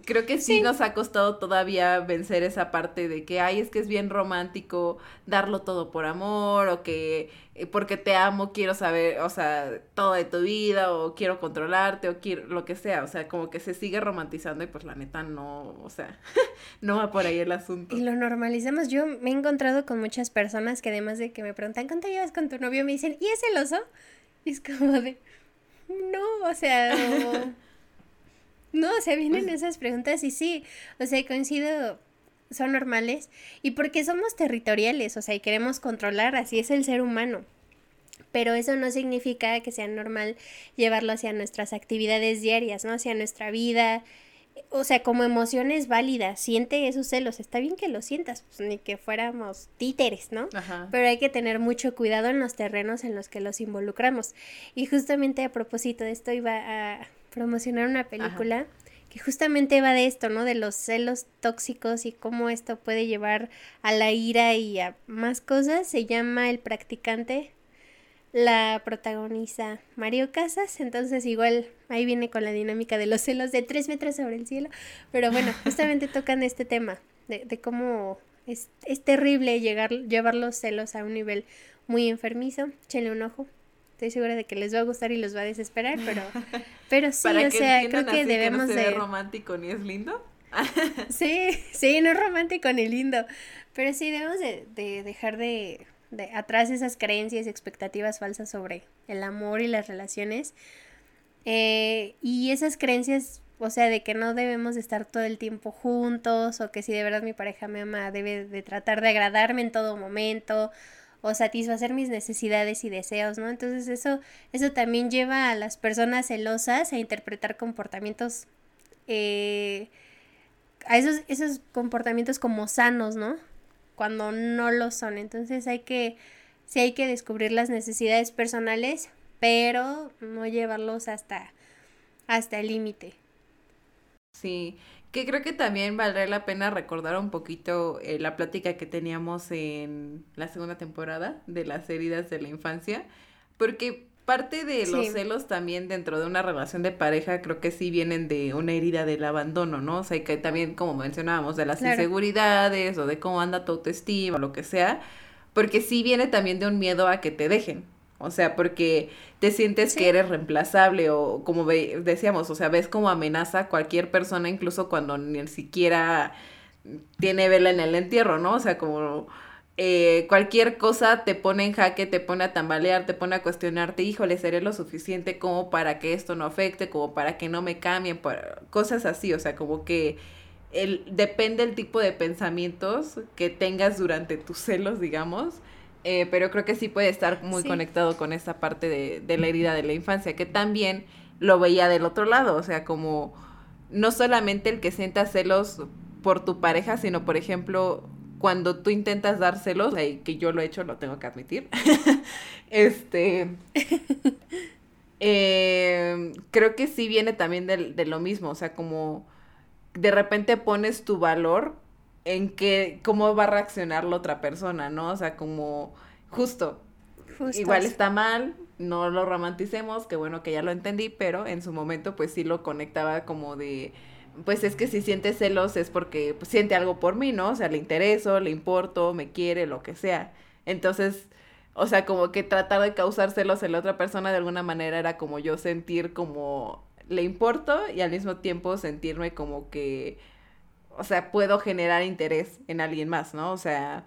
creo que sí, nos ha costado todavía vencer esa parte de que, ay, es que es bien romántico darlo todo por amor o que eh, porque te amo quiero saber, o sea, todo de tu vida o quiero controlarte o quiero lo que sea, o sea, como que se sigue romantizando y pues la neta no, o sea, <laughs> no va por ahí el asunto. Y lo normalizamos. Yo me he encontrado con muchas personas que además de que me preguntan, ¿cuánto llevas con tu novio? Me dicen, ¿y es celoso? Y es como de, no, o sea... <laughs> No, o sea, vienen pues esas preguntas y sí, o sea, coincido, son normales y porque somos territoriales, o sea, y queremos controlar, así es el ser humano. Pero eso no significa que sea normal llevarlo hacia nuestras actividades diarias, ¿no? Hacia nuestra vida, o sea, como emociones válidas, siente esos celos, está bien que lo sientas, pues ni que fuéramos títeres, ¿no? Ajá. Pero hay que tener mucho cuidado en los terrenos en los que los involucramos. Y justamente a propósito de esto iba a promocionar una película que justamente va de esto, ¿no? De los celos tóxicos y cómo esto puede llevar a la ira y a más cosas. Se llama El practicante. La protagoniza Mario Casas, entonces igual ahí viene con la dinámica de los celos de tres metros sobre el cielo, pero bueno, <laughs> justamente tocan este tema. de, de cómo es, es, terrible llegar, llevar los celos a un nivel muy enfermizo. Échenle un ojo. Estoy segura de que les va a gustar y los va a desesperar, pero, <laughs> pero sí, o sea, creo que debemos que no se de... romántico ni es lindo. <laughs> sí, sí, no es romántico ni lindo. Pero sí debemos de, de dejar de, de atrás esas creencias y expectativas falsas sobre el amor y las relaciones. Eh, y esas creencias, o sea, de que no debemos de estar todo el tiempo juntos, o que si de verdad mi pareja me ama, debe de tratar de agradarme en todo momento, o satisfacer mis necesidades y deseos, ¿no? Entonces eso, eso también lleva a las personas celosas a interpretar comportamientos, eh, a esos, esos comportamientos como sanos, ¿no? Cuando no lo son. Entonces hay que, sí hay que descubrir las necesidades personales, pero no llevarlos hasta, hasta el límite. Sí, que creo que también valdría la pena recordar un poquito eh, la plática que teníamos en la segunda temporada de las heridas de la infancia, porque parte de los sí. celos también dentro de una relación de pareja creo que sí vienen de una herida del abandono, ¿no? O sea, que también como mencionábamos de las claro. inseguridades o de cómo anda tu autoestima o lo que sea, porque sí viene también de un miedo a que te dejen. O sea, porque te sientes sí. que eres reemplazable o como ve, decíamos, o sea, ves como amenaza a cualquier persona, incluso cuando ni siquiera tiene vela en el entierro, ¿no? O sea, como eh, cualquier cosa te pone en jaque, te pone a tambalear, te pone a cuestionarte, híjole, seré lo suficiente como para que esto no afecte, como para que no me cambien, cosas así, o sea, como que el, depende el tipo de pensamientos que tengas durante tus celos, digamos, eh, pero creo que sí puede estar muy sí. conectado con esa parte de, de, la herida de la infancia, que también lo veía del otro lado, o sea, como no solamente el que sienta celos por tu pareja, sino, por ejemplo, cuando tú intentas dar celos, que yo lo he hecho, lo tengo que admitir, <laughs> este, <laughs> eh, creo que sí viene también de, de lo mismo, o sea, como de repente pones tu valor en que cómo va a reaccionar la otra persona, ¿no? O sea, como justo, Justos. igual está mal, no lo romanticemos, que bueno que ya lo entendí, pero en su momento pues sí lo conectaba como de, pues es que si siente celos es porque pues, siente algo por mí, ¿no? O sea, le intereso, le importo, me quiere, lo que sea. Entonces, o sea, como que tratar de causar celos en la otra persona de alguna manera era como yo sentir como le importo y al mismo tiempo sentirme como que o sea, puedo generar interés en alguien más, ¿no? O sea,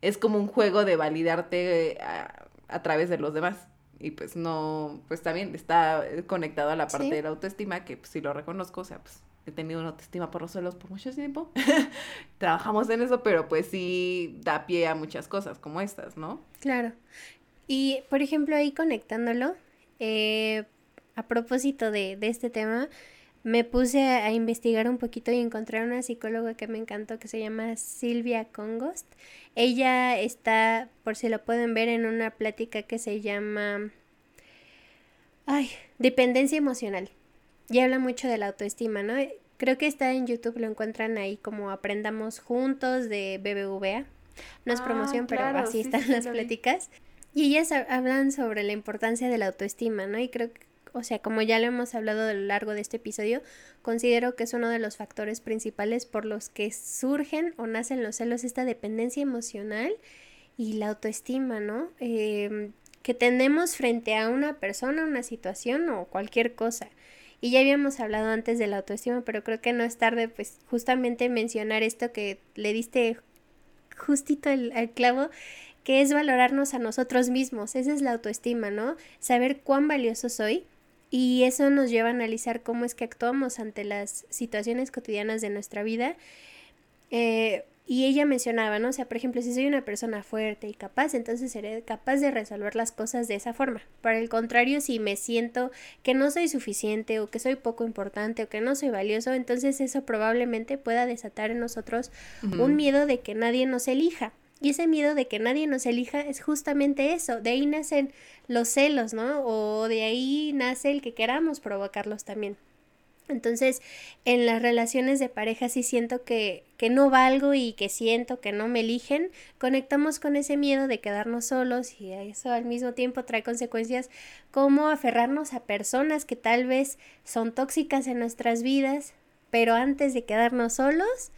es como un juego de validarte a, a través de los demás. Y pues no, pues también está conectado a la parte sí. de la autoestima, que pues, si lo reconozco, o sea, pues he tenido una autoestima por los suelos por mucho tiempo. <laughs> Trabajamos en eso, pero pues sí da pie a muchas cosas como estas, ¿no? Claro. Y, por ejemplo, ahí conectándolo, eh, a propósito de, de este tema, me puse a, investigar un poquito y encontré a una psicóloga que me encantó que se llama Silvia Congost. Ella está, por si lo pueden ver, en una plática que se llama ay, dependencia emocional. Y habla mucho de la autoestima, ¿no? Creo que está en YouTube, lo encuentran ahí como Aprendamos Juntos de BBVA. No es ah, promoción, claro, pero así sí, están sí, las pláticas. Y ellas hablan sobre la importancia de la autoestima, ¿no? Y creo que o sea, como ya lo hemos hablado a lo largo de este episodio, considero que es uno de los factores principales por los que surgen o nacen los celos, esta dependencia emocional y la autoestima, ¿no? Eh, que tenemos frente a una persona, una situación o cualquier cosa. Y ya habíamos hablado antes de la autoestima, pero creo que no es tarde, pues justamente mencionar esto que le diste justito el, el clavo, que es valorarnos a nosotros mismos. Esa es la autoestima, ¿no? Saber cuán valioso soy y eso nos lleva a analizar cómo es que actuamos ante las situaciones cotidianas de nuestra vida. Eh, y ella mencionaba, ¿no? O sea, por ejemplo, si soy una persona fuerte y capaz, entonces seré capaz de resolver las cosas de esa forma. Por el contrario, si me siento que no soy suficiente o que soy poco importante o que no soy valioso, entonces eso probablemente pueda desatar en nosotros uh -huh. un miedo de que nadie nos elija. Y ese miedo de que nadie nos elija es justamente eso. De ahí nacen los celos, ¿no? O de ahí nace el que queramos provocarlos también. Entonces, en las relaciones de pareja sí siento que, que no valgo y que siento que no me eligen, conectamos con ese miedo de quedarnos solos y eso al mismo tiempo trae consecuencias como aferrarnos a personas que tal vez son tóxicas en nuestras vidas, pero antes de quedarnos solos,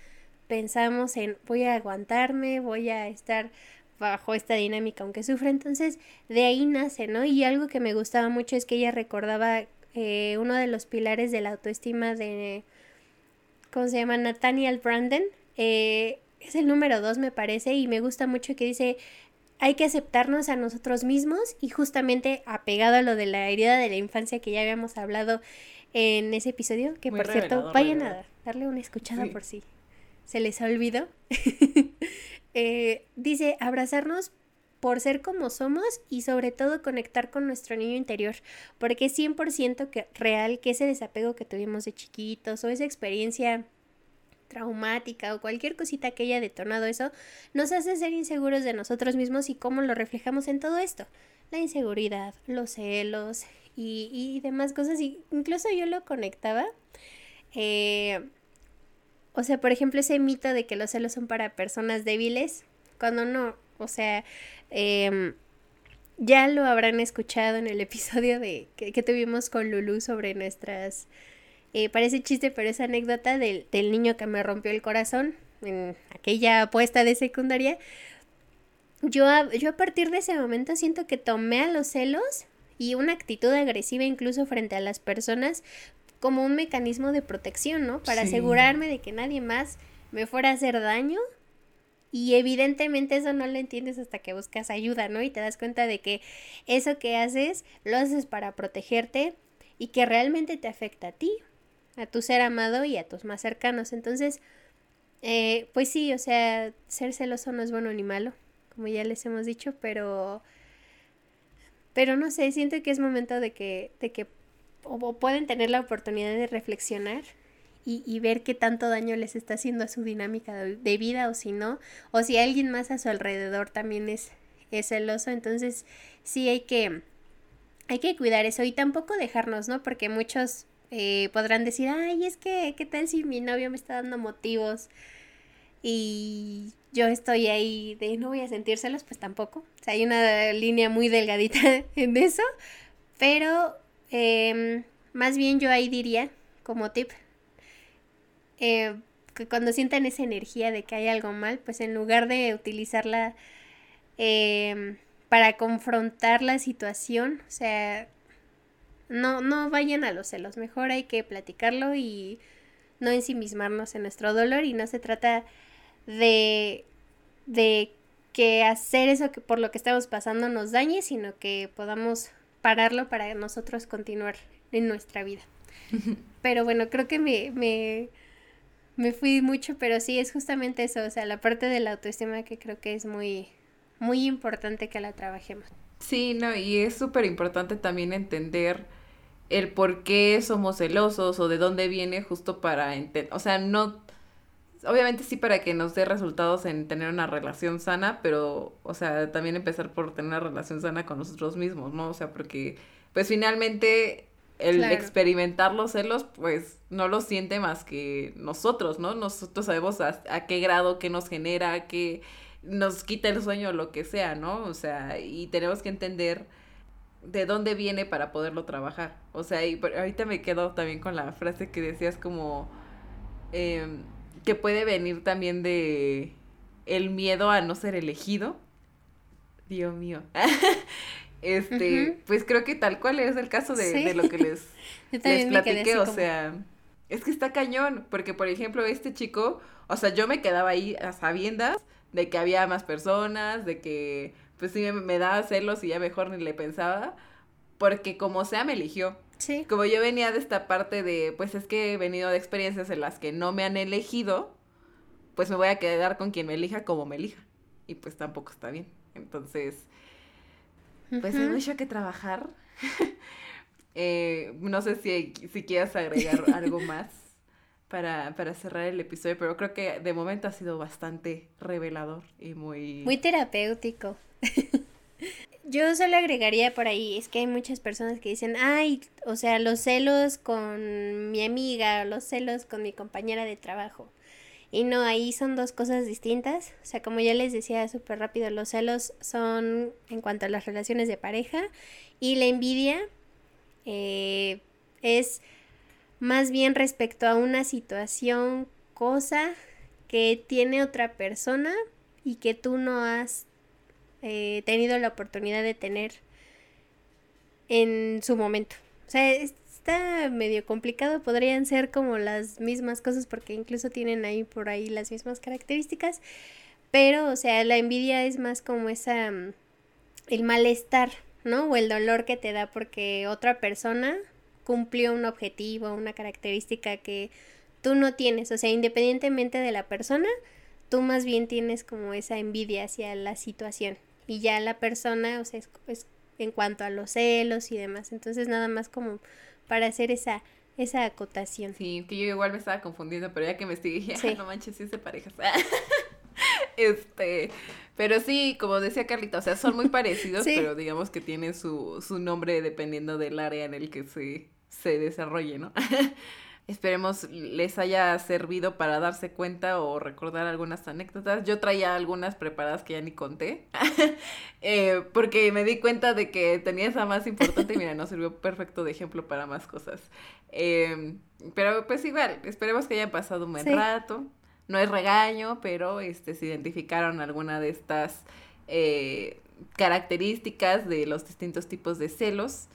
pensamos en voy a aguantarme, voy a estar bajo esta dinámica aunque sufra. Entonces, de ahí nace, ¿no? Y algo que me gustaba mucho es que ella recordaba eh, uno de los pilares de la autoestima de, ¿cómo se llama? Nathaniel Brandon. Eh, es el número dos, me parece, y me gusta mucho que dice, hay que aceptarnos a nosotros mismos y justamente apegado a lo de la herida de la infancia que ya habíamos hablado en ese episodio, que por cierto, vayan a darle una escuchada por si se les ha olvidado. <laughs> Eh, dice, abrazarnos por ser como somos y sobre todo conectar con nuestro niño interior, porque es 100% que, real que ese desapego que tuvimos de chiquitos o esa experiencia traumática o cualquier cosita que haya detonado eso, nos hace ser inseguros de nosotros mismos y cómo lo reflejamos en todo esto. La inseguridad, los celos y, y demás cosas. Y incluso yo lo conectaba. Eh, o sea, por ejemplo, ese mito de que los celos son para personas débiles, cuando no, o sea, em, ya lo habrán escuchado en el <laughs> episodio de que, tuvimos con Lulu sobre nuestras eh, parece chiste, pero esa anécdota del, del niño que me rompió el corazón en aquella apuesta de secundaria, yo a, yo a partir de ese momento siento que tomé a los celos y una actitud agresiva incluso frente a las personas como un mecanismo de protección, ¿no? Para asegurarme de que nadie más me fuera a hacer daño. Y evidentemente eso no lo entiendes hasta que buscas ayuda, ¿no? Y te das cuenta de que eso que haces lo haces para protegerte y que realmente te afecta a ti a tu ser amado y a tus más cercanos. Entonces, eh, pues sí, o sea, ser celoso no es bueno ni malo, como ya les hemos dicho, pero, pero no sé, siento que es momento de que, de que o, pueden tener la oportunidad de reflexionar y, ver qué tanto daño les está haciendo a su dinámica de, vida o si no, o si alguien más a su alrededor también es, es celoso, entonces sí hay que, hay que cuidar eso y tampoco dejarnos, ¿no? Porque muchos eh, podrán decir, ay, es que, ¿qué tal si mi novio me está dando motivos? Y yo estoy ahí de no voy a sentírselos, pues tampoco. O sea, hay una línea muy delgadita <laughs> en eso. Pero em, más bien yo ahí diría, como tip, eh, que cuando sientan esa energía de que hay algo mal, pues en lugar de utilizarla em, para confrontar la situación, o sea, no, no vayan a los celos, mejor hay que platicarlo y no ensimismarnos en nuestro dolor y no se trata de, de que hacer eso que por lo que estamos pasando nos dañe, sino que podamos pararlo para nosotros continuar en nuestra vida. Pero bueno, creo que me, me, me fui mucho, pero sí es justamente eso, o sea, la parte de la autoestima que creo que es muy, muy importante que la trabajemos. Sí, no, y es súper importante también entender el por qué somos celosos o de dónde viene justo para entender, o sea, no, obviamente sí para que nos dé resultados en tener una relación sana, pero, o sea, también empezar por tener una relación sana con nosotros mismos, ¿no? O sea, porque, pues finalmente el experimentar los celos, pues no lo siente más que nosotros, ¿no? Nosotros sabemos a, a qué grado, qué nos genera, qué nos quita el sueño, lo que sea, ¿no? O sea, y tenemos que entender de dónde viene para poderlo trabajar. O sea, y ahorita me quedo también con la frase que decías como em, que puede venir también de el miedo a no ser elegido. Dios mío. <laughs> este, pues creo que tal cual es el caso de, lo que les, <laughs> les platiqué. O sea, es que está cañón, porque por ejemplo, este chico, o sea, yo me quedaba ahí a sabiendas de que había más personas, de que pues sí me, daba celos y ya mejor ni le pensaba, porque como sea me eligió. Sí. Como yo venía de esta parte de, pues es que he venido de experiencias en las que no me han elegido, pues me voy a quedar con quien me elija como me elija. Y pues tampoco está bien. Entonces, pues hay mucho que trabajar. <laughs> eh, no sé si, si quieras agregar <laughs> algo más para, para cerrar el episodio, pero creo que de momento ha sido bastante revelador y muy... Muy terapéutico. <laughs> Yo solo agregaría por ahí, es que hay muchas personas que dicen, ay, o sea, los celos con mi amiga, los celos con mi compañera de trabajo. Y no, ahí son dos cosas distintas. O sea, como ya les decía súper rápido, los celos son en cuanto a las relaciones de pareja y la envidia eh, es más bien respecto a una situación, cosa que tiene otra persona y que tú no has eh, tenido la oportunidad de tener en su momento. O sea, está medio complicado, podrían ser como las mismas cosas porque incluso tienen ahí por ahí las mismas características, pero o sea, la envidia es más como esa mm, el malestar, ¿no? O el dolor que te da porque otra persona cumplió un objetivo, una característica que tú no tienes, o sea, independientemente de la persona, tú más bien tienes como esa envidia hacia la situación y ya la persona, o sea, es, en cuanto a los celos y demás, entonces nada más como para hacer esa esa acotación. Sí, que yo igual me estaba confundiendo, pero ya que me estoy dije, <laughs> no manches, sí es de parejas. <laughs> este, pero sí, como decía Carlita, o sea, son muy <laughs> parecidos, pero digamos que tienen su, su nombre dependiendo del área en el que se, se desarrolle, ¿no? Esperemos les haya servido para darse cuenta o recordar algunas anécdotas. Yo traía algunas preparadas que ya ni conté, <laughs> eh, porque me di cuenta de que tenía esa más importante y mira, nos sirvió perfecto de ejemplo para más cosas. Em, pero pues igual, esperemos que hayan pasado un buen rato. No es regaño, pero este, se identificaron alguna de estas eh, características de los distintos tipos de celos.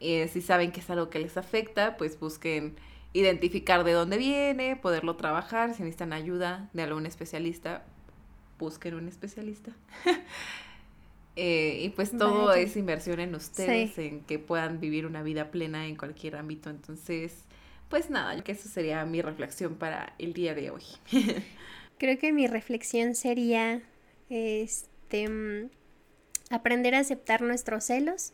Eh, si saben que es algo que les afecta, pues busquen identificar de dónde viene, poderlo trabajar, si necesitan ayuda de algún especialista, busquen un especialista. <laughs> Eh, y pues todo es inversión en ustedes, en que puedan vivir una vida plena en cualquier ámbito. Entonces, pues nada, que eso sería mi reflexión para el día de hoy. <laughs> Creo que mi reflexión sería este mm, aprender a aceptar nuestros celos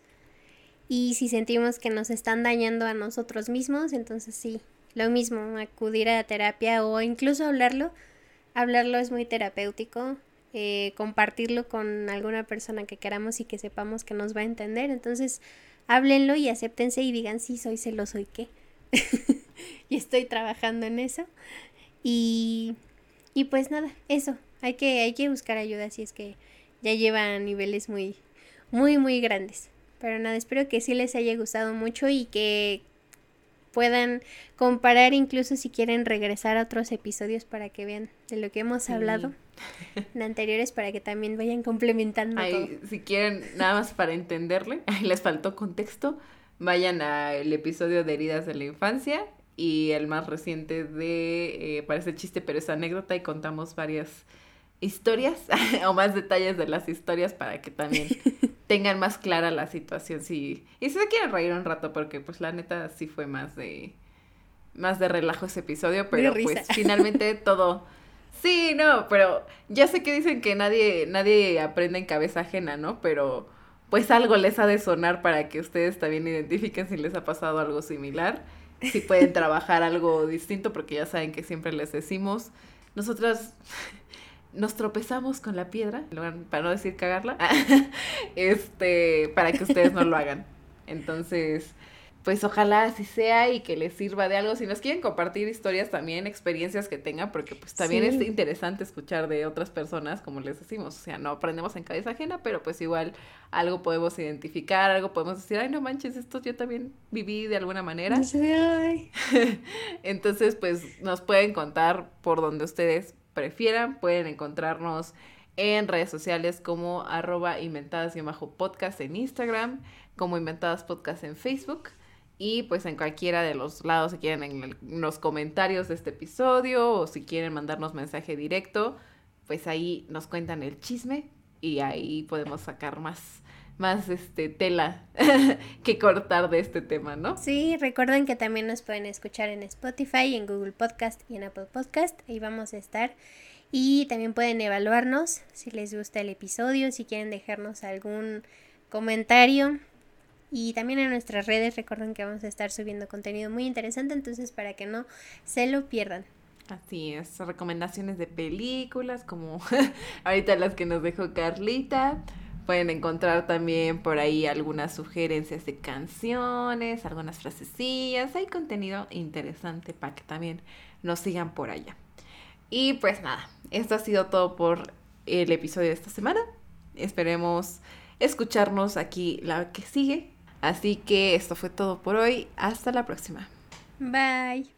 y si sentimos que nos están dañando a nosotros mismos, entonces sí, lo mismo, acudir a terapia o incluso hablarlo. Hablarlo es muy terapéutico, eh, compartirlo con alguna persona que queramos y que sepamos que nos va a entender. Entonces, háblenlo y acéptense y digan, sí, soy celoso y qué. <laughs> y estoy trabajando en eso. Y, y pues nada, eso. Hay que, hay que buscar ayuda si es que ya lleva a niveles muy, muy, muy grandes. Pero nada, espero que sí les haya gustado mucho y que puedan comparar incluso si quieren regresar a otros episodios para que vean de lo que hemos hablado <laughs> en anteriores para que también vayan complementando Si quieren nada más para entenderle, <laughs> les faltó contexto, vayan al episodio de heridas de la infancia y el más reciente de, eh, parece chiste, pero es anécdota y contamos varias historias <laughs> o más detalles de las historias para que también tengan más clara la situación. Sí. Y si se quieren reír un rato, porque pues la neta sí fue más de más de relajo ese episodio, pero pues finalmente <laughs> todo. Sí, no, pero ya sé que dicen que nadie, nadie aprende en cabeza ajena, ¿no? Pero pues algo les ha de sonar para que ustedes también identifiquen si les ha pasado algo similar, si pueden <laughs> trabajar algo distinto, porque ya saben que siempre les decimos, nosotras nos tropezamos con la piedra, para no decir cagarla, <laughs> este, para que ustedes no lo <laughs> hagan. Entonces, pues ojalá así sea y que les sirva de algo. Si nos quieren compartir historias también, experiencias que tengan, porque pues también es interesante escuchar de otras personas, como les decimos. O sea, no aprendemos en cabeza ajena, pero pues igual algo podemos identificar, algo podemos decir, ay, no manches, esto yo también viví de alguna manera. <laughs> Entonces, pues nos pueden contar por donde ustedes prefieran. Pueden encontrarnos en redes sociales como arroba inventadas y bajo podcast en Instagram, como inventadas podcast en Facebook. Y pues en cualquiera de los lados, si quieren en, los comentarios de este episodio o si quieren mandarnos mensaje directo, pues ahí nos cuentan el chisme y ahí podemos sacar más, más este tela <laughs> que cortar de este tema, ¿no? Sí, recuerden que también nos pueden escuchar en Spotify, en Google Podcast y en Apple Podcast. Ahí vamos a estar. Y también pueden evaluarnos si les gusta el episodio, si quieren dejarnos algún comentario. Y también en nuestras redes recuerden que vamos a estar subiendo contenido muy interesante, entonces para que no se lo pierdan. Así es, recomendaciones de películas como <laughs> ahorita las que nos dejó Carlita Pueden encontrar también por ahí algunas sugerencias de canciones, algunas frasecillas. Hay contenido interesante para que también nos sigan por allá. Y pues nada, esto ha sido todo por el episodio de esta semana. Esperemos escucharnos aquí la que sigue. Así que esto fue todo por hoy. Hasta la próxima. Bye.